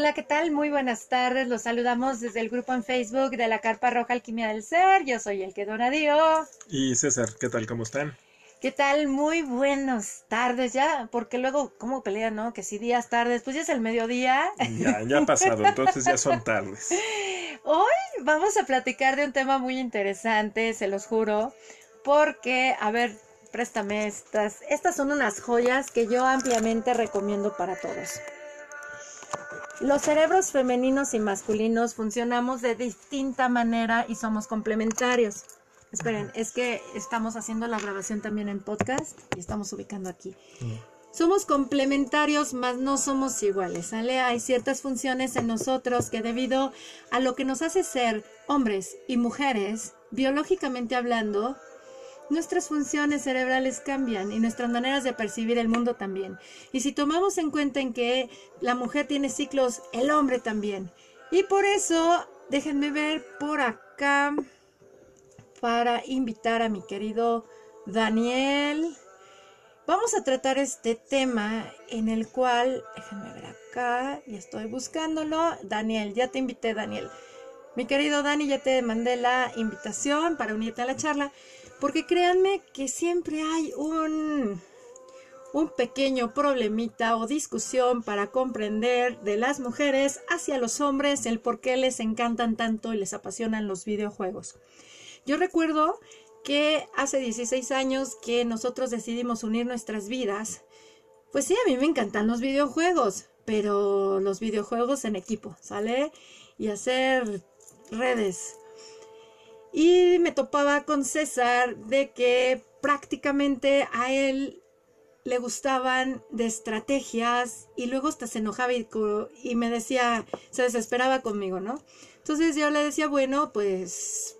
Hola, ¿qué tal? Muy buenas tardes. Los saludamos desde el grupo en Facebook de la Carpa Roja Alquimia del Ser. Yo soy el que Donadío. Y César, ¿qué tal? ¿Cómo están? ¿Qué tal? Muy buenas tardes ya, porque luego, ¿cómo pelean, no? Que si días, tardes, pues ya es el mediodía. Ya, ya ha pasado, entonces ya son tardes. Hoy vamos a platicar de un tema muy interesante, se los juro, porque, a ver, préstame estas. Estas son unas joyas que yo ampliamente recomiendo para todos. Los cerebros femeninos y masculinos funcionamos de distinta manera y somos complementarios. Esperen, es que estamos haciendo la grabación también en podcast y estamos ubicando aquí. Somos complementarios, mas no somos iguales, ¿sale? Hay ciertas funciones en nosotros que debido a lo que nos hace ser hombres y mujeres, biológicamente hablando, nuestras funciones cerebrales cambian y nuestras maneras de percibir el mundo también. Y si tomamos en cuenta en que la mujer tiene ciclos, el hombre también. Y por eso, déjenme ver por acá para invitar a mi querido Daniel. Vamos a tratar este tema en el cual, déjenme ver acá, y estoy buscándolo. Daniel, ya te invité, Daniel. Mi querido Dani, ya te mandé la invitación para unirte a la charla. Porque créanme que siempre hay un, un pequeño problemita o discusión para comprender de las mujeres hacia los hombres el por qué les encantan tanto y les apasionan los videojuegos. Yo recuerdo que hace 16 años que nosotros decidimos unir nuestras vidas. Pues sí, a mí me encantan los videojuegos, pero los videojuegos en equipo, ¿sale? Y hacer redes y me topaba con César de que prácticamente a él le gustaban de estrategias y luego hasta se enojaba y, me decía, se desesperaba conmigo, ¿no? Entonces yo le decía, bueno, pues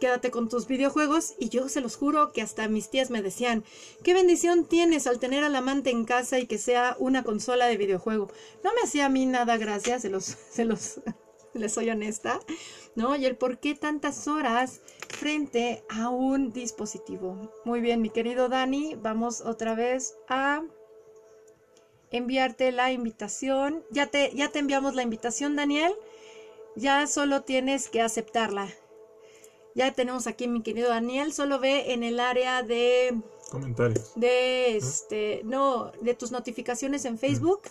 quédate con tus videojuegos y yo se los juro que hasta mis tías me decían, qué bendición tienes al tener al amante en casa y que sea una consola de videojuego. No me hacía a mí nada gracias, se los, se los, les soy honesta, ¿no? Y el por qué tantas horas frente a un dispositivo. Muy bien, mi querido Dani, vamos otra vez a enviarte la invitación. Ya te, ya te enviamos la invitación, Daniel. Ya solo tienes que aceptarla. Ya tenemos aquí mi querido Daniel. Solo ve en el área de comentarios. De este, no, de tus notificaciones en Facebook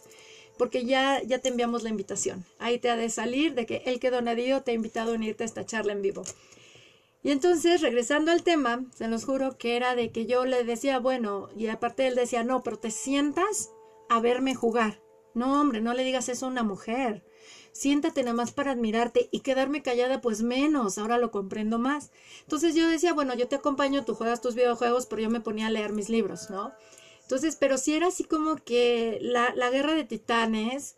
porque ya, ya te enviamos la invitación. Ahí te ha de salir de que el que donadío te ha invitado a unirte a esta charla en vivo. Y entonces, regresando al tema, se los juro que era de que yo le decía, bueno, y aparte él decía, no, pero te sientas a verme jugar. No, hombre, no le digas eso a una mujer. Siéntate nada más para admirarte y quedarme callada, pues menos, ahora lo comprendo más. Entonces yo decía, bueno, yo te acompaño, tú juegas tus videojuegos, pero yo me ponía a leer mis libros, ¿no? Entonces, pero si era así como que la, la guerra de titanes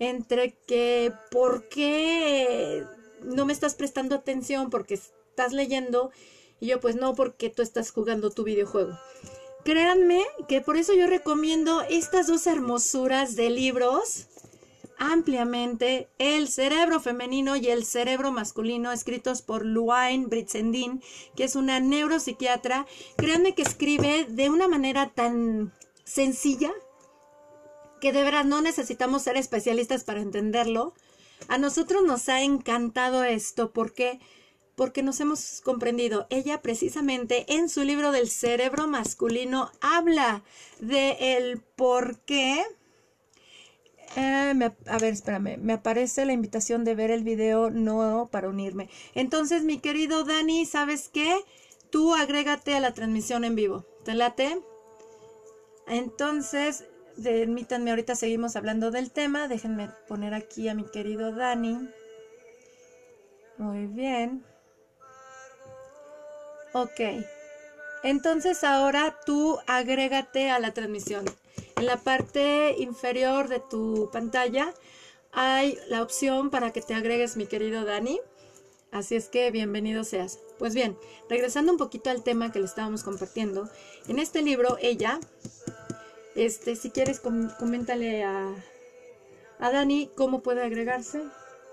entre que por qué no me estás prestando atención porque estás leyendo y yo pues no porque tú estás jugando tu videojuego. Créanme que por eso yo recomiendo estas dos hermosuras de libros ampliamente El cerebro femenino y el cerebro masculino, escritos por Luain Britzendin, que es una neuropsiquiatra. Créanme que escribe de una manera tan sencilla que de verdad no necesitamos ser especialistas para entenderlo. A nosotros nos ha encantado esto porque porque nos hemos comprendido. Ella precisamente en su libro del cerebro masculino habla de el por qué eh, a ver, espérame, me aparece la invitación de ver el video, no para unirme. Entonces, mi querido Dani, ¿sabes qué? Tú agrégate a la transmisión en vivo. ¿Te late? Entonces, permítanme, ahorita seguimos hablando del tema. Déjenme poner aquí a mi querido Dani. Muy bien. Ok. Entonces ahora tú agrégate a la transmisión. En la parte inferior de tu pantalla hay la opción para que te agregues, mi querido Dani. Así es que bienvenido seas. Pues bien, regresando un poquito al tema que le estábamos compartiendo, en este libro ella, este, si quieres coméntale a, a Dani cómo puede agregarse.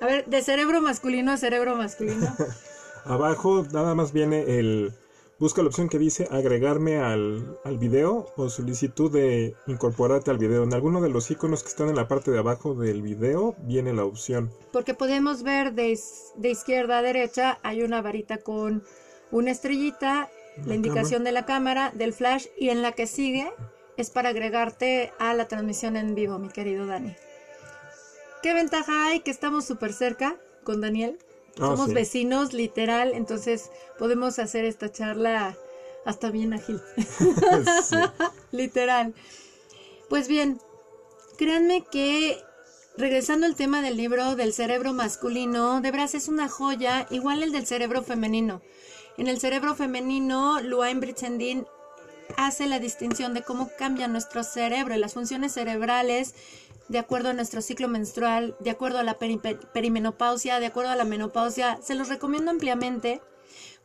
A ver, de cerebro masculino a cerebro masculino. Abajo nada más viene el busca la opción que dice agregarme al, al video o solicitud de incorporarte al video. En alguno de los iconos que están en la parte de abajo del video viene la opción. Porque podemos ver de, de izquierda a derecha hay una varita con una estrellita, la indicación de la cámara, del flash y en la que sigue es para agregarte a la transmisión en vivo, mi querido Dani. ¿Qué ventaja hay? Que estamos súper cerca con Daniel. Ah, Somos sí. vecinos, literal, entonces podemos hacer esta charla hasta bien ágil. Sí. Literal. Pues bien, créanme que regresando al tema del libro del cerebro masculino, de veras es una joya, igual el del cerebro femenino. En el cerebro femenino, Luain Britzendin hace la distinción de cómo cambia nuestro cerebro y las funciones cerebrales de acuerdo a nuestro ciclo menstrual, de acuerdo a la peri- perimenopausia, de acuerdo a la menopausia. Se los recomiendo ampliamente.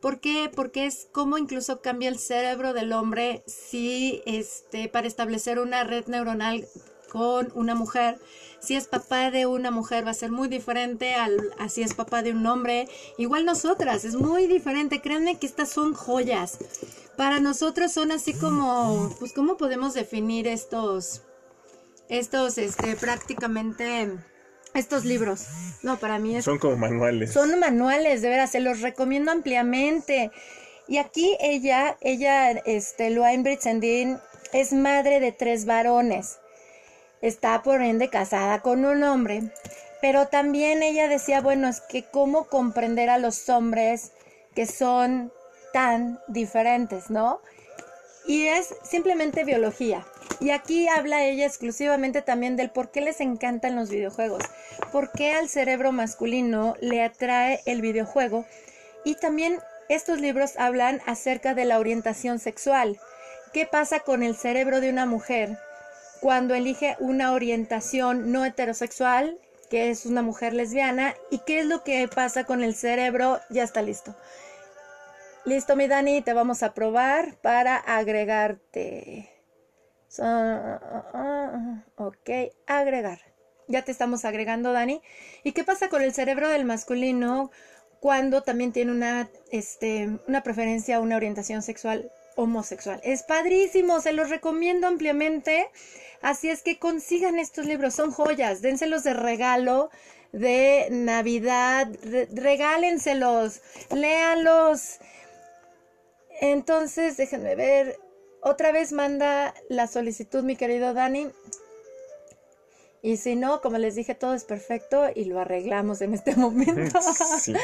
¿Por qué? Porque es como incluso cambia el cerebro del hombre si este para establecer una red neuronal con una mujer. Si es papá de una mujer va a ser muy diferente al a si es papá de un hombre. Igual nosotras, es muy diferente. Créanme que estas son joyas. Para nosotros son así como, pues, ¿cómo podemos definir estos, estos, este, prácticamente, estos libros? No, para mí es Son como manuales. son manuales, de veras, se los recomiendo ampliamente. Y aquí ella, ella, este, Luain Britzendin, es madre de tres varones. Está por ende casada con un hombre. Pero también ella decía, bueno, es que cómo comprender a los hombres que son tan diferentes, ¿no? Y es simplemente biología. Y aquí habla ella exclusivamente también del por qué les encantan los videojuegos, por qué al cerebro masculino le atrae el videojuego. Y también estos libros hablan acerca de la orientación sexual. ¿Qué pasa con el cerebro de una mujer cuando elige una orientación no heterosexual, que es una mujer lesbiana? ¿Y qué es lo que pasa con el cerebro? Ya está listo. Listo, mi Dani, te vamos a probar para agregarte. So- ok, agregar. Ya te estamos agregando, Dani. ¿Y qué pasa con el cerebro del masculino cuando también tiene una, este, una preferencia, una orientación sexual homosexual? Es padrísimo, se los recomiendo ampliamente. Así es que consigan estos libros, son joyas, dénselos de regalo de Navidad, re- regálenselos, léanlos. Entonces, déjenme ver. Otra vez manda la solicitud, mi querido Dani. Y si no, como les dije, todo es perfecto y lo arreglamos en este momento. Sí.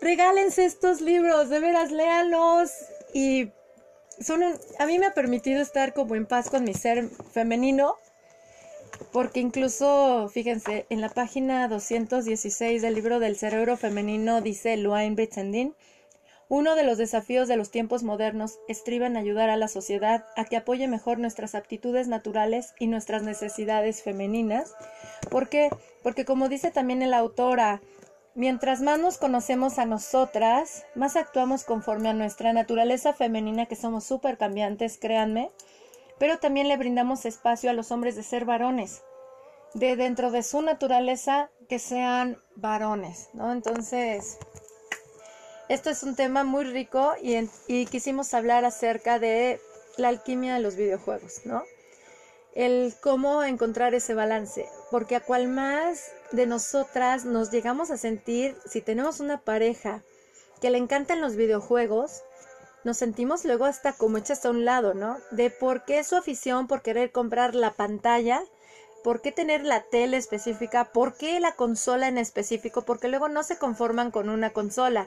Regálense estos libros, de veras, léanlos. Y son un- a mí me ha permitido estar como en paz con mi ser femenino. Porque incluso, fíjense, en la página 216 del libro del cerebro femenino dice Luain Britzendin, uno de los desafíos de los tiempos modernos estriba en ayudar a la sociedad a que apoye mejor nuestras aptitudes naturales y nuestras necesidades femeninas. ¿Por qué? Porque como dice también la autora, mientras más nos conocemos a nosotras, más actuamos conforme a nuestra naturaleza femenina, que somos súper cambiantes, créanme, pero también le brindamos espacio a los hombres de ser varones, de dentro de su naturaleza que sean varones, ¿no? Entonces, esto es un tema muy rico y, en- y quisimos hablar acerca de la alquimia de los videojuegos, ¿no? El cómo encontrar ese balance, porque a cual más de nosotras nos llegamos a sentir, si tenemos una pareja que le encantan los videojuegos, nos sentimos luego hasta como hechas a un lado, ¿no? De por qué su afición por querer comprar la pantalla, por qué tener la tele específica, por qué la consola en específico, porque luego no se conforman con una consola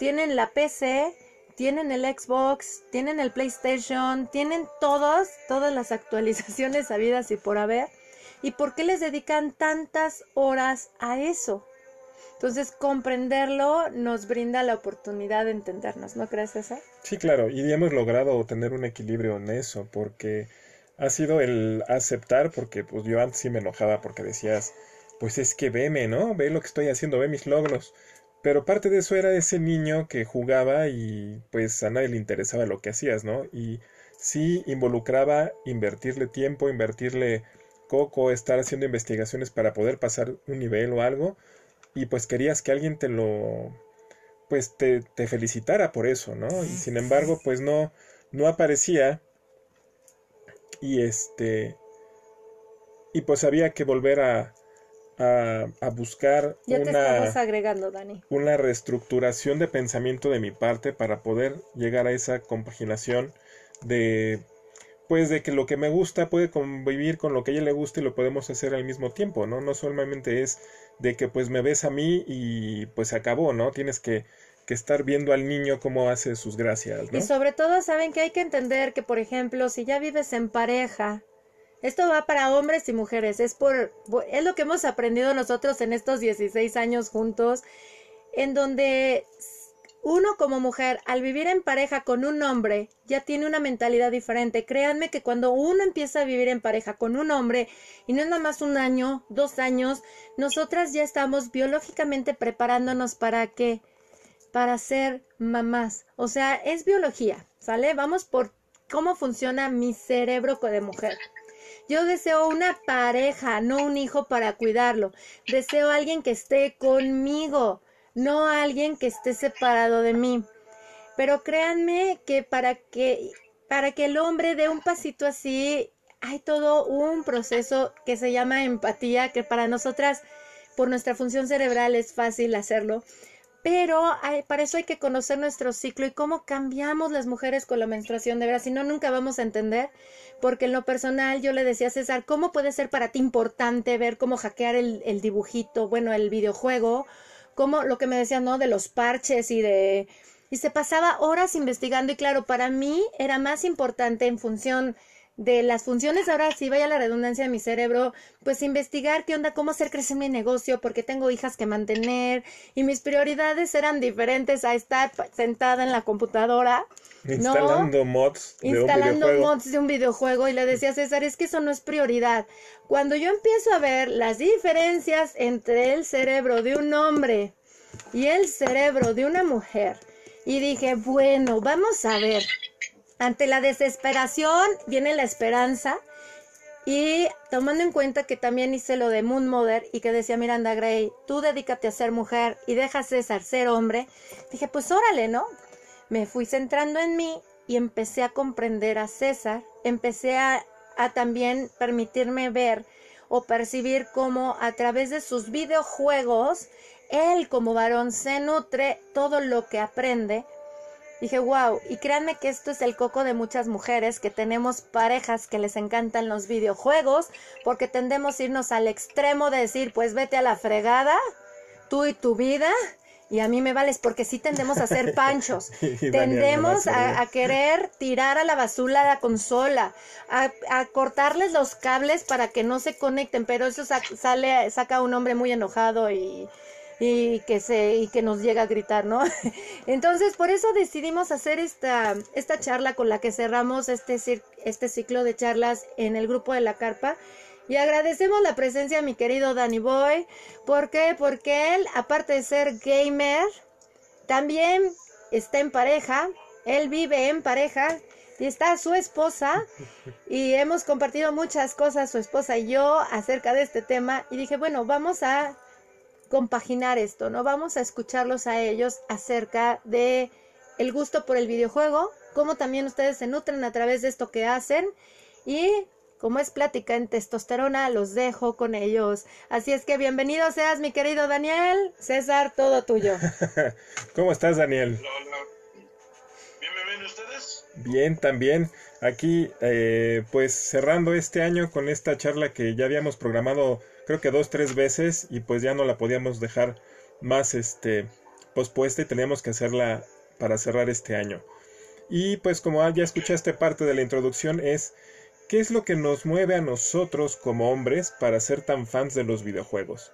tienen la PC, tienen el Xbox, tienen el PlayStation, tienen todos, todas las actualizaciones habidas y por haber. ¿Y por qué les dedican tantas horas a eso? Entonces, comprenderlo nos brinda la oportunidad de entendernos, ¿no crees eso? Sí, claro, y hemos logrado tener un equilibrio en eso, porque ha sido el aceptar, porque pues yo antes sí me enojaba porque decías, pues es que veme, ¿no? Ve lo que estoy haciendo, ve mis logros. Pero parte de eso era ese niño que jugaba y pues a nadie le interesaba lo que hacías, ¿no? Y sí involucraba invertirle tiempo, invertirle coco, estar haciendo investigaciones para poder pasar un nivel o algo, y pues querías que alguien te lo pues te, te felicitara por eso, ¿no? Y sin embargo, pues no, no aparecía. Y este, y pues había que volver a, a, buscar una, agregando, Dani. una reestructuración de pensamiento de mi parte para poder llegar a esa compaginación de pues de que lo que me gusta puede convivir con lo que a ella le gusta y lo podemos hacer al mismo tiempo, ¿no? No solamente es de que pues me ves a mí y pues se acabó, ¿no? Tienes que, que estar viendo al niño cómo hace sus gracias, ¿no? Y sobre todo saben que hay que entender que, por ejemplo, si ya vives en pareja, esto va para hombres y mujeres, es por es lo que hemos aprendido nosotros en estos 16 años juntos, en donde uno como mujer, al vivir en pareja con un hombre, ya tiene una mentalidad diferente. Créanme que cuando uno empieza a vivir en pareja con un hombre, y no es nada más un año, dos años, nosotras ya estamos biológicamente preparándonos para qué? Para ser mamás. O sea, es biología, ¿sale? Vamos por cómo funciona mi cerebro de mujer. Yo deseo una pareja, no un hijo para cuidarlo. Deseo alguien que esté conmigo no alguien que esté separado de mí. Pero créanme que para que para que el hombre dé un pasito así, hay todo un proceso que se llama empatía, que para nosotras, por nuestra función cerebral, es fácil hacerlo. Pero para eso hay que conocer nuestro ciclo y cómo cambiamos las mujeres con la menstruación. De verdad, si no, nunca vamos a entender. Porque en lo personal yo le decía a César, ¿cómo puede ser para ti importante ver cómo hackear el, el dibujito, bueno, el videojuego? como lo que me decían, ¿no? De los parches y de... Y se pasaba horas investigando y claro, para mí era más importante en función de las funciones, ahora sí vaya la redundancia de mi cerebro, pues investigar qué onda, cómo hacer crecer mi negocio, porque tengo hijas que mantener y mis prioridades eran diferentes a estar sentada en la computadora. Instalando mods. De instalando un mods de un videojuego y le decía a César, es que eso no es prioridad. Cuando yo empiezo a ver las diferencias entre el cerebro de un hombre y el cerebro de una mujer, y dije, bueno, vamos a ver, ante la desesperación viene la esperanza. Y tomando en cuenta que también hice lo de Moon Mother y que decía Miranda Gray, tú dedícate a ser mujer y deja César ser hombre, dije, pues órale, ¿no? Me fui centrando en mí y empecé a comprender a César, empecé a, a también permitirme ver o percibir cómo a través de sus videojuegos, él como varón se nutre todo lo que aprende Dije, wow, y créanme que esto es el coco de muchas mujeres que tenemos parejas que les encantan los videojuegos, porque tendemos a irnos al extremo de decir, pues vete a la fregada, tú y tu vida, y a mí me vales, porque sí tendemos a ser panchos. tendemos a, querer tirar a la basura la consola, a, a, cortarles los cables para que no se conecten, pero eso sale, saca un hombre muy enojado y y que se y que nos llega a gritar, ¿no? Entonces, por eso decidimos hacer esta esta charla con la que cerramos este este ciclo de charlas en el grupo de la carpa. Y agradecemos la presencia de mi querido Danny Boy. ¿Por qué? Porque él, aparte de ser gamer, también está en pareja. Él vive en pareja y está su esposa y hemos compartido muchas cosas, su esposa y yo, acerca de este tema. Y dije, bueno, vamos a compaginar esto, ¿no? Vamos a escucharlos a ellos acerca de el gusto por el videojuego, cómo también ustedes se nutren a través de esto que hacen y como es plática en testosterona, los dejo con ellos. Así es que bienvenido seas, mi querido Daniel. César, todo tuyo. ¿Cómo estás, Daniel? Hola, ¿Bien ustedes? Bien, también. Aquí, eh, pues cerrando este año con esta charla que ya habíamos programado creo que dos, tres veces y pues ya no la podíamos dejar más este pospuesta y teníamos que hacerla para cerrar este año. Y pues como ya escuchaste parte de la introducción es ¿qué es lo que nos mueve a nosotros como hombres para ser tan fans de los videojuegos?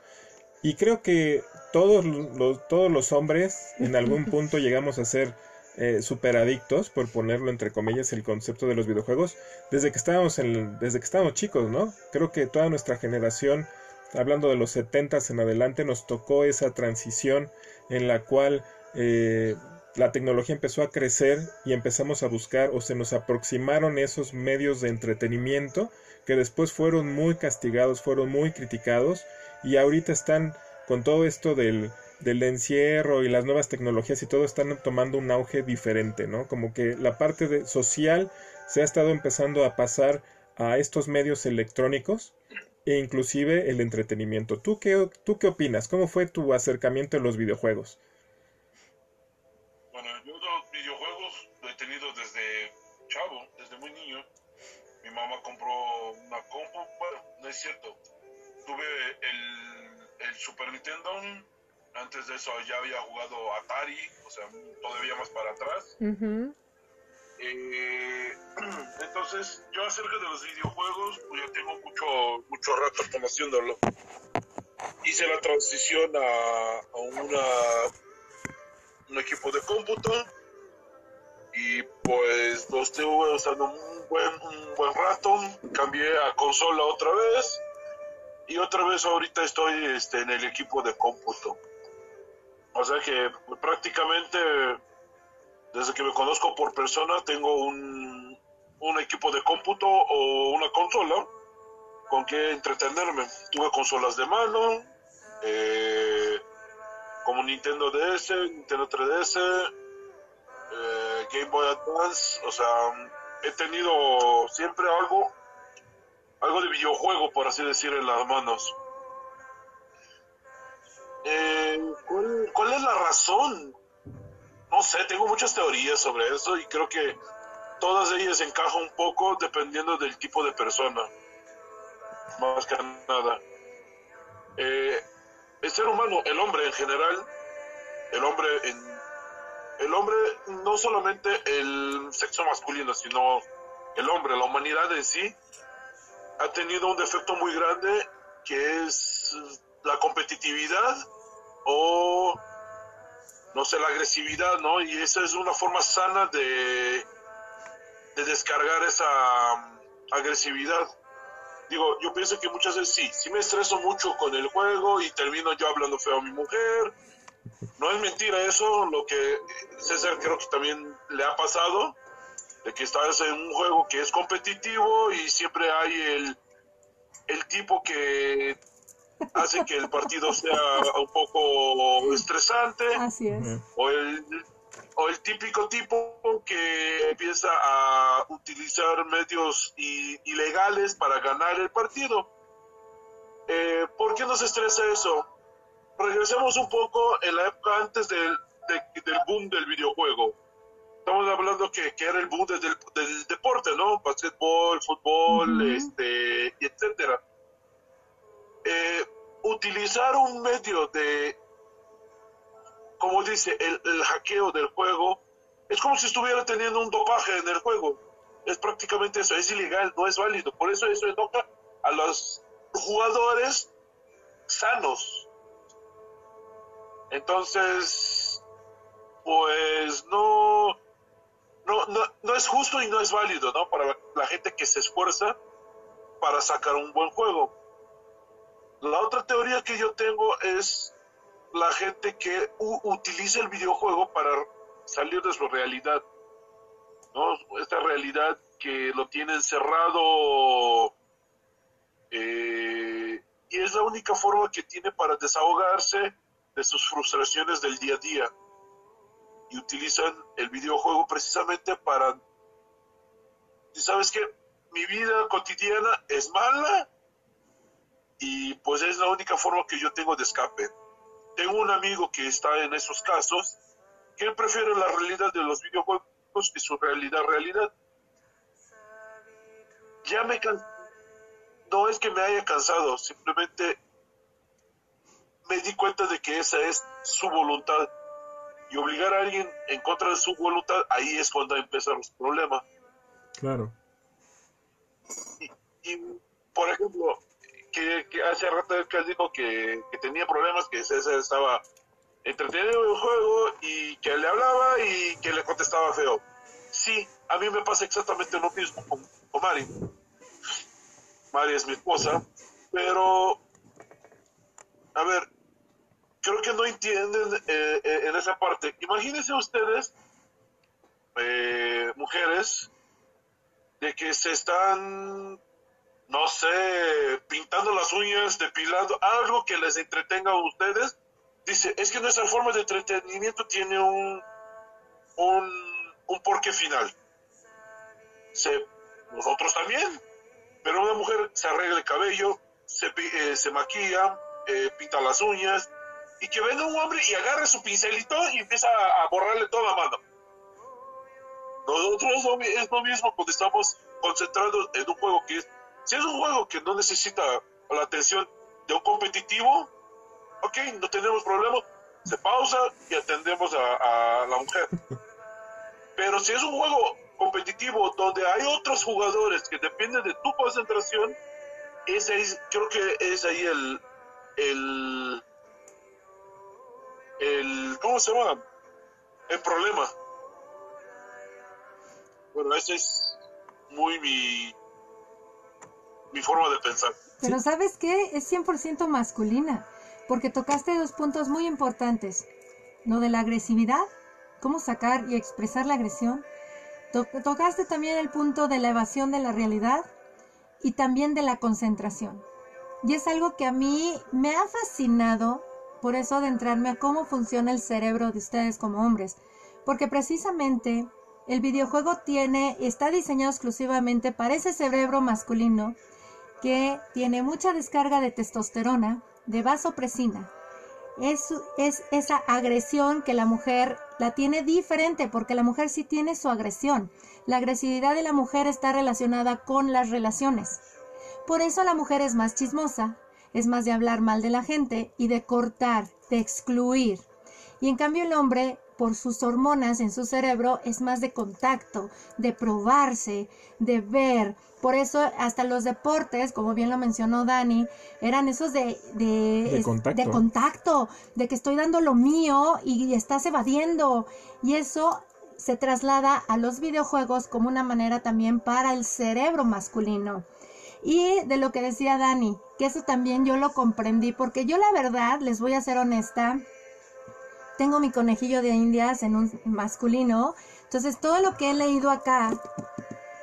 Y creo que todos los, todos los hombres en algún punto llegamos a ser eh, super adictos, por ponerlo entre comillas, el concepto de los videojuegos, desde que estábamos en, desde que estábamos chicos, ¿no? Creo que toda nuestra generación hablando de los 70 en adelante, nos tocó esa transición en la cual eh, la tecnología empezó a crecer y empezamos a buscar o se nos aproximaron esos medios de entretenimiento que después fueron muy castigados, fueron muy criticados y ahorita están con todo esto del del encierro y las nuevas tecnologías y todo están tomando un auge diferente, ¿no? Como que la parte de social se ha estado empezando a pasar a estos medios electrónicos e inclusive el entretenimiento. ¿Tú qué, ¿Tú qué opinas? ¿Cómo fue tu acercamiento a los videojuegos? Bueno, yo los videojuegos lo he tenido desde chavo, desde muy niño. Mi mamá compró una compu, bueno, no es cierto. Tuve el, el Super Nintendo, antes de eso ya había jugado Atari, o sea, todavía más para atrás. Eh, entonces, yo acerca de los videojuegos, pues ya tengo mucho, mucho rato conociéndolo. Hice la transición a, a una, un equipo de cómputo y pues lo estuve usando un buen, un buen rato. Cambié a consola otra vez y otra vez ahorita estoy este, en el equipo de cómputo. O sea que prácticamente desde que me conozco por persona tengo un, un equipo de cómputo o una consola con que entretenerme. Tuve consolas de mano, eh, como Nintendo DS, Nintendo 3DS, eh, Game Boy Advance, o sea, he tenido siempre algo, algo de videojuego, por así decir, en las manos. Eh, ¿cuál, ¿Cuál es la razón no sé, tengo muchas teorías sobre eso y creo que todas ellas encajan un poco dependiendo del tipo de persona. Más que nada. Eh, el ser humano, el hombre en general, el hombre en el hombre no solamente el sexo masculino, sino el hombre, la humanidad en sí, ha tenido un defecto muy grande que es la competitividad o no sé, la agresividad, ¿no? Y esa es una forma sana de, de descargar esa um, agresividad. Digo, yo pienso que muchas veces sí, sí me estreso mucho con el juego y termino yo hablando feo a mi mujer. No es mentira eso, lo que César creo que también le ha pasado, de que estás en un juego que es competitivo y siempre hay el, el tipo que hace que el partido sea un poco estresante. Así es. O el, o el típico tipo que empieza a utilizar medios ilegales para ganar el partido. Eh, ¿Por qué nos estresa eso? Regresemos un poco en la época antes del, del boom del videojuego. Estamos hablando que, que era el boom del, del deporte, ¿no? Básquetbol, fútbol, este, etcétera eh, utilizar un medio de, como dice, el, hackeo del juego, es como si estuviera teniendo un dopaje en el juego. Es prácticamente eso, es ilegal, no es válido. Por eso eso enoja a los jugadores sanos. Entonces, pues no, no, no, no es justo y no es válido, ¿no? Para la gente que se esfuerza para sacar un buen juego. La otra teoría que yo tengo es la gente que utiliza el videojuego para salir de su realidad. ¿no? Esta realidad que lo tiene encerrado eh, y es la única forma que tiene para desahogarse de sus frustraciones del día a día. Y utilizan el videojuego precisamente para... ¿Sabes qué? Mi vida cotidiana es mala y pues es la única forma que yo tengo de escape. Tengo un amigo que está en esos casos, que él prefiere la realidad de los videojuegos que su realidad realidad. Ya me can... no es que me haya cansado, simplemente me di cuenta de que esa es su voluntad. Y obligar a alguien en contra de su voluntad, ahí es cuando empiezan los problemas. Claro. y por ejemplo, que, hace rato que dijo que, tenía problemas, que César estaba entretenido en el juego y que le hablaba y que le contestaba feo. Sí, a mí me pasa exactamente lo mismo con, Mari. Mari es mi esposa, pero, a ver, creo que no entienden eh, eh, en esa parte. Imagínense ustedes, eh, mujeres, de que se están no sé, pintando las uñas, depilando, algo que les entretenga a ustedes dice, es que nuestra forma de entretenimiento tiene un, un, un porqué final. Se, nosotros también, pero una mujer se arregla el cabello, se, eh, se maquilla, eh, pinta las uñas, y que venga un hombre y agarre su pincelito y empieza a, borrarle toda la mano. Nosotros es lo mismo cuando estamos concentrados en un juego que es, si es un juego que no necesita la atención de un competitivo, ok, no tenemos problema, se pausa y atendemos a, la mujer. Pero si es un juego competitivo donde hay otros jugadores que dependen de tu concentración, ese es, creo que es ahí el, el, el, ¿cómo se llama? El problema. Bueno, ese es muy mi, mi forma de pensar. Pero ¿sabes qué? Es 100% masculina, porque tocaste dos puntos muy importantes. Lo de la agresividad, cómo sacar y expresar la agresión. tocaste también el punto de la evasión de la realidad y también de la concentración. Y es algo que a mí me ha fascinado, por eso adentrarme a cómo funciona el cerebro de ustedes como hombres, porque precisamente el videojuego tiene, está diseñado exclusivamente para ese cerebro masculino que tiene mucha descarga de testosterona, de vasopresina. Es, es esa agresión que la mujer la tiene diferente, porque la mujer sí tiene su agresión. La agresividad de la mujer está relacionada con las relaciones. Por eso la mujer es más chismosa, es más de hablar mal de la gente y de cortar, de excluir. Y en cambio el hombre por sus hormonas en su cerebro es más de contacto, de probarse, de ver. Por eso hasta los deportes, como bien lo mencionó Dani, eran esos de, de, contacto. de que estoy dando lo mío y estás evadiendo. Y eso se traslada a los videojuegos como una manera también para el cerebro masculino. Y de lo que decía Dani, que eso también yo lo comprendí, porque yo la verdad, les voy a ser honesta, tengo mi conejillo de indias en un masculino. Entonces todo lo que he leído acá,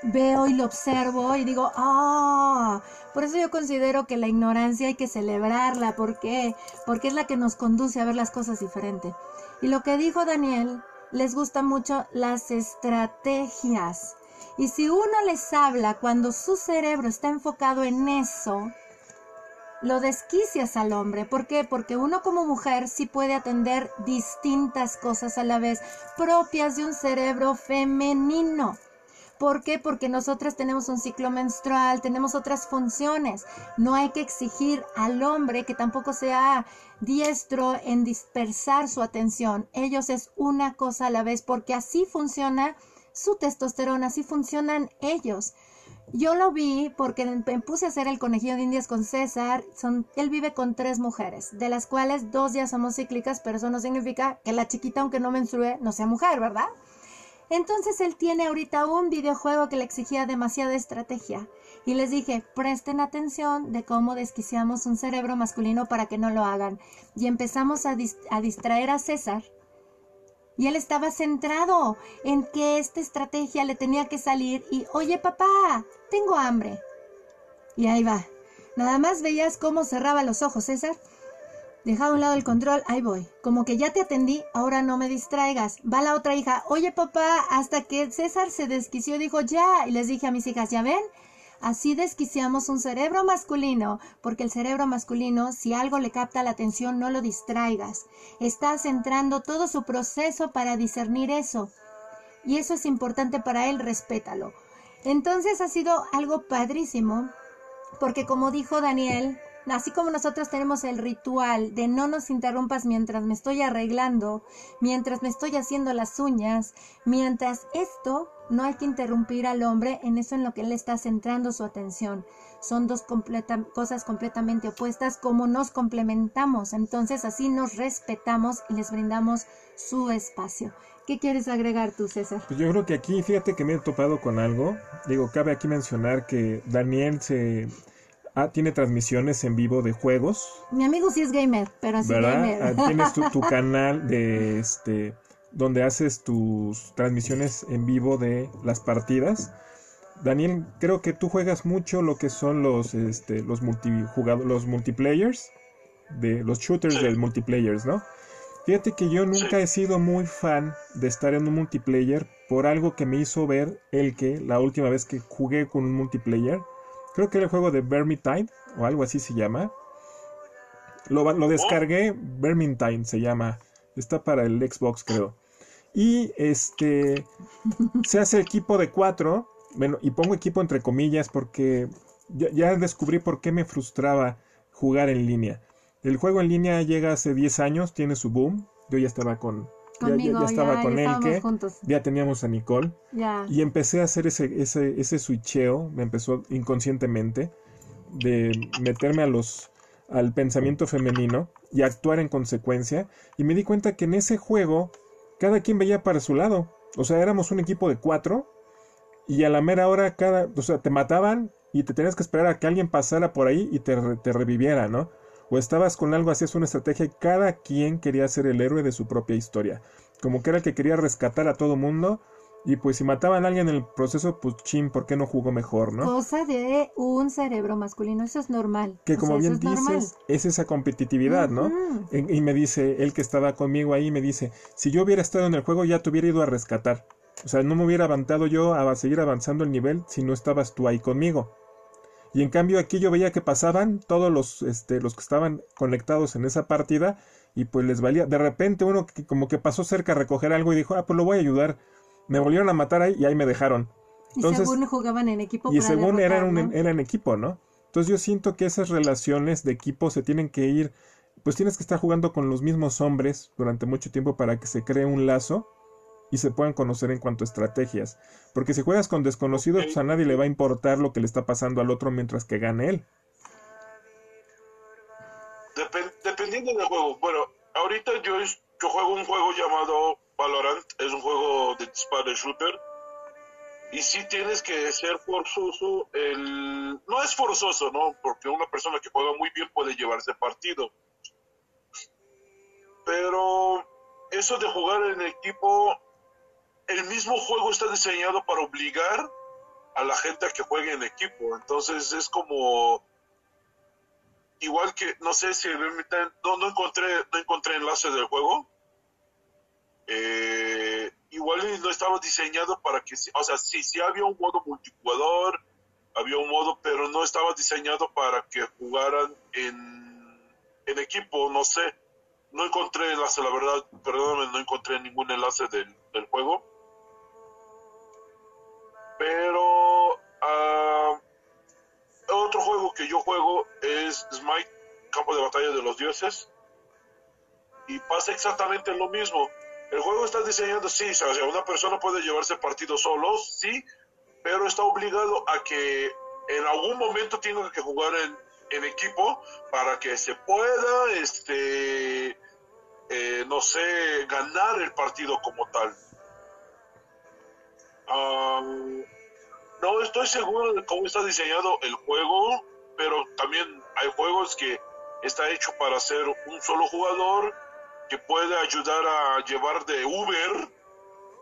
veo y lo observo y digo, ah, por eso yo considero que la ignorancia hay que celebrarla. ¿Por qué? Porque es la que nos conduce a ver las cosas diferente. Y lo que dijo Daniel, les gusta mucho las estrategias. Y si uno les habla cuando su cerebro está enfocado en eso, lo desquicias al hombre. ¿Por qué? Porque uno como mujer sí puede atender distintas cosas a la vez, propias de un cerebro femenino. ¿Por qué? Porque nosotras tenemos un ciclo menstrual, tenemos otras funciones. No hay que exigir al hombre que tampoco sea diestro en dispersar su atención. Ellos es una cosa a la vez porque así funciona su testosterona, así funcionan ellos. Yo lo vi porque me puse a hacer el conejillo de indias con César. Son, él vive con tres mujeres, de las cuales dos ya somos cíclicas, pero eso no significa que la chiquita, aunque no menstrue, no sea mujer, ¿verdad? Entonces él tiene ahorita un videojuego que le exigía demasiada estrategia. Y les dije, presten atención de cómo desquiciamos un cerebro masculino para que no lo hagan. Y empezamos a, a distraer a César y él estaba centrado en que esta estrategia le tenía que salir y, oye papá, tengo hambre. Y ahí va. Nada más veías cómo cerraba los ojos, César. Deja a un lado el control, ahí voy. Como que ya te atendí, ahora no me distraigas. Va la otra hija, oye papá, hasta que César se desquició, dijo ya. Y les dije a mis hijas, ¿ya ven? Así desquiciamos un cerebro masculino, porque el cerebro masculino, si algo le capta la atención, no lo distraigas. Está centrando todo su proceso para discernir eso. Y eso es importante para él, respétalo. Entonces ha sido algo padrísimo, porque como dijo Daniel, así como nosotros tenemos el ritual de no nos interrumpas mientras me estoy arreglando, mientras me estoy haciendo las uñas, mientras esto no hay que interrumpir al hombre en eso en lo que él está centrando su atención. Son dos cosas completamente opuestas como nos complementamos. Entonces así nos respetamos y les brindamos su espacio. ¿Qué quieres agregar tú, César? Pues yo creo que aquí, fíjate que me he topado con algo. Digo, cabe aquí mencionar que Daniel se Ah, tiene transmisiones en vivo de juegos. Mi amigo sí es gamer, pero así gamer. Ah, tienes tu, tu, canal de este donde haces tus transmisiones en vivo de las partidas. Daniel, creo que tú juegas mucho lo que son los este los los multiplayers de los shooters del multiplayer, ¿no? Fíjate que yo nunca he sido muy fan de estar en un multiplayer por algo que me hizo ver el que la última vez que jugué con un multiplayer, creo que era el juego de Vermintide o algo así se llama. Lo, lo descargué, Vermintide se llama, está para el Xbox creo. Y este se hace equipo de cuatro, bueno, y pongo equipo entre comillas porque ya, ya descubrí por qué me frustraba jugar en línea. El juego en línea llega hace 10 años, tiene su boom. Yo ya estaba con Conmigo, ya, ya estaba ya, con ya estábamos Elke, juntos. ya teníamos a Nicole Ya. y empecé a hacer ese ese ese switcheo, me empezó inconscientemente de meterme a los al pensamiento femenino y actuar en consecuencia y me di cuenta que en ese juego cada quien veía para su lado, o sea, éramos un equipo de cuatro y a la mera hora cada, o sea, te mataban y te tenías que esperar a que alguien pasara por ahí y te, te reviviera, ¿no? O estabas con algo, hacías una estrategia y cada quien quería ser el héroe de su propia historia. Como que era el que quería rescatar a todo mundo. Y pues si mataban a alguien en el proceso, pues chin, ¿por qué no jugó mejor, no? Cosa de un cerebro masculino, eso es normal. Que O como sea, bien normal. dices, es esa competitividad, ¿no? Y me dice, él que estaba conmigo ahí, me dice, si yo hubiera estado en el juego ya te hubiera ido a rescatar. O sea, no me hubiera avanzado yo a seguir avanzando el nivel si no estabas tú ahí conmigo. Y en cambio aquí yo veía que pasaban todos los, este, los que estaban conectados en esa partida y pues les valía. De repente uno que como que pasó cerca a recoger algo y dijo, ah, pues lo voy a ayudar. Me volvieron a matar ahí y ahí me dejaron. Y Entonces- según jugaban en equipo Y para según derrotar, eran, un, ¿no? eran equipo, ¿no? Entonces yo siento que esas relaciones de equipo se tienen que ir, pues tienes que estar jugando con los mismos hombres durante mucho tiempo para que se cree un lazo y se puedan conocer en cuanto a estrategias. Porque si juegas con desconocidos, pues a nadie le va a importar lo que le está pasando al otro mientras que gane él. Depen- dependiendo del juego. Bueno, ahorita yo, yo juego un juego llamado Valorant. Es un juego de disparo shooter. Y sí tienes que ser forzoso. El... No es forzoso, ¿no? Porque una persona que juega muy bien puede llevarse partido. Pero eso de jugar en equipo, el mismo juego está diseñado para obligar a la gente a que juegue en equipo. Entonces es como igual que no sé si no, no encontré no encontré enlace del juego. Eh, igual no estaba diseñado para que o sea sí sí había un modo multijugador había un modo pero no estaba diseñado para que jugaran en en equipo no sé. No encontré enlace la verdad perdóname no encontré ningún enlace del, del juego pero ah, otro juego que yo juego es Smite, Campo de Batalla de los Dioses. Y pasa exactamente lo mismo. El juego está diseñado, sí, o sea, una persona puede llevarse partidos solos, sí, pero está obligado a que en algún momento tenga que jugar en, en equipo para que se pueda, este, eh, no sé, ganar el partido como tal. Ah, no estoy seguro de cómo está diseñado el juego, pero también hay juegos que está hecho para ser un solo jugador que puede ayudar a llevar de Uber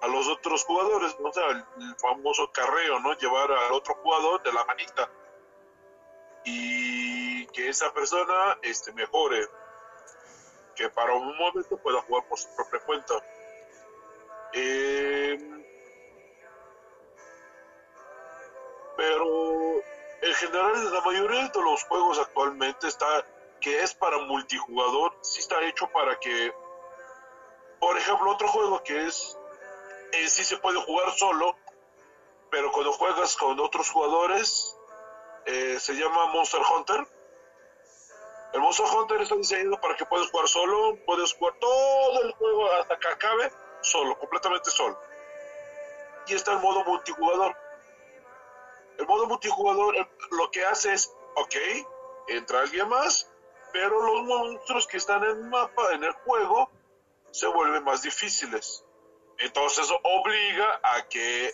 a los otros jugadores, ¿no? O sea, el, famoso carreo, ¿no? Llevar al otro jugador de la manita y que esa persona este, mejore, que para un momento pueda jugar por su propia cuenta. Eh, pero en general la mayoría de los juegos actualmente está que es para multijugador sí está hecho para que por ejemplo otro juego que es eh, sí se puede jugar solo pero cuando juegas con otros jugadores eh, se llama Monster Hunter. El Monster Hunter está diseñado para que puedas jugar solo puedes jugar todo el juego hasta que acabe solo completamente solo. Y está el modo multijugador el modo multijugador eh, lo que hace es, ok, entra alguien más, pero los monstruos que están en el mapa, en el juego, se vuelven más difíciles. Entonces obliga a que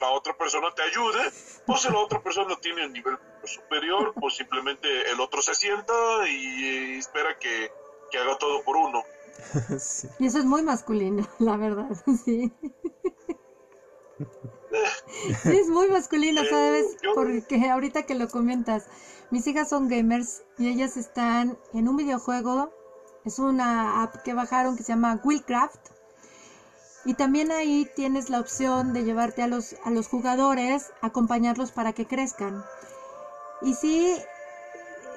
la otra persona te ayude, o si la otra persona tiene un nivel superior, pues simplemente el otro se sienta y espera que, que haga todo por uno. Sí. Y eso es muy masculino, la verdad, sí. Es muy masculino, Eh, ¿sabes? yo- Porque ahorita que lo comentas, mis hijas son gamers y ellas están en un videojuego, es una app que bajaron que se llama Willcraft. Y también ahí tienes la opción de llevarte a los, a los jugadores, acompañarlos para que crezcan. Y sí,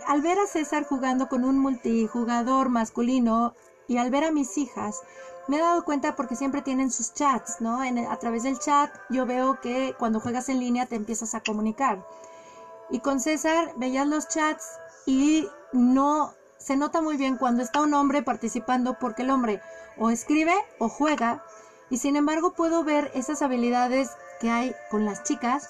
al ver a César jugando con un multijugador masculino y al ver a mis hijas, me he dado cuenta porque siempre tienen sus chats, ¿no? A través del chat yo veo que cuando juegas en línea te empiezas a comunicar. Y con César veías los chats y no se nota muy bien cuando está un hombre participando porque el hombre o escribe o juega y sin embargo puedo ver esas habilidades que hay con las chicas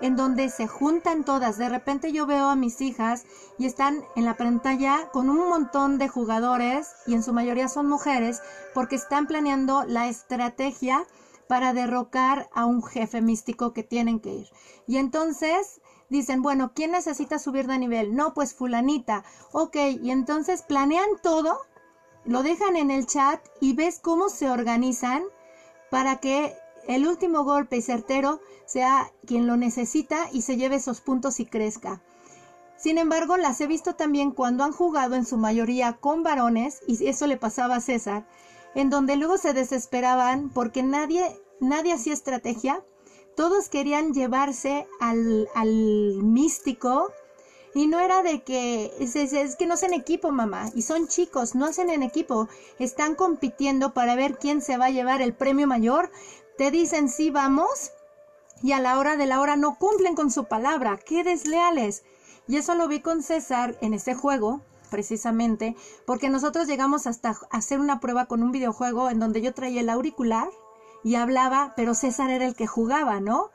en donde se juntan todas. De repente yo veo a mis hijas y están en la pantalla con un montón de jugadores y en su mayoría son mujeres porque están planeando la estrategia para derrocar a un jefe místico que tienen que ir. Y entonces dicen, bueno, ¿quién necesita subir de nivel? No, pues fulanita. Ok, y entonces planean todo, lo dejan en el chat y ves cómo se organizan para que el último golpe y certero sea quien lo necesita y se lleve esos puntos y crezca. Sin embargo, las he visto también cuando han jugado en su mayoría con varones, y eso le pasaba a César, en donde luego se desesperaban porque nadie, nadie hacía estrategia, todos querían llevarse al, al místico, y no era de que es, es- es que no hacen equipo, mamá. Y son chicos, no hacen en equipo. Están compitiendo para ver quién se va a llevar el premio mayor. Te dicen sí, vamos. Y a la hora de la hora no cumplen con su palabra. Qué desleales. Y eso lo vi con César en ese juego, precisamente, porque nosotros llegamos hasta hacer una prueba con un videojuego en donde yo traía el auricular y hablaba, pero César era el que jugaba, ¿no?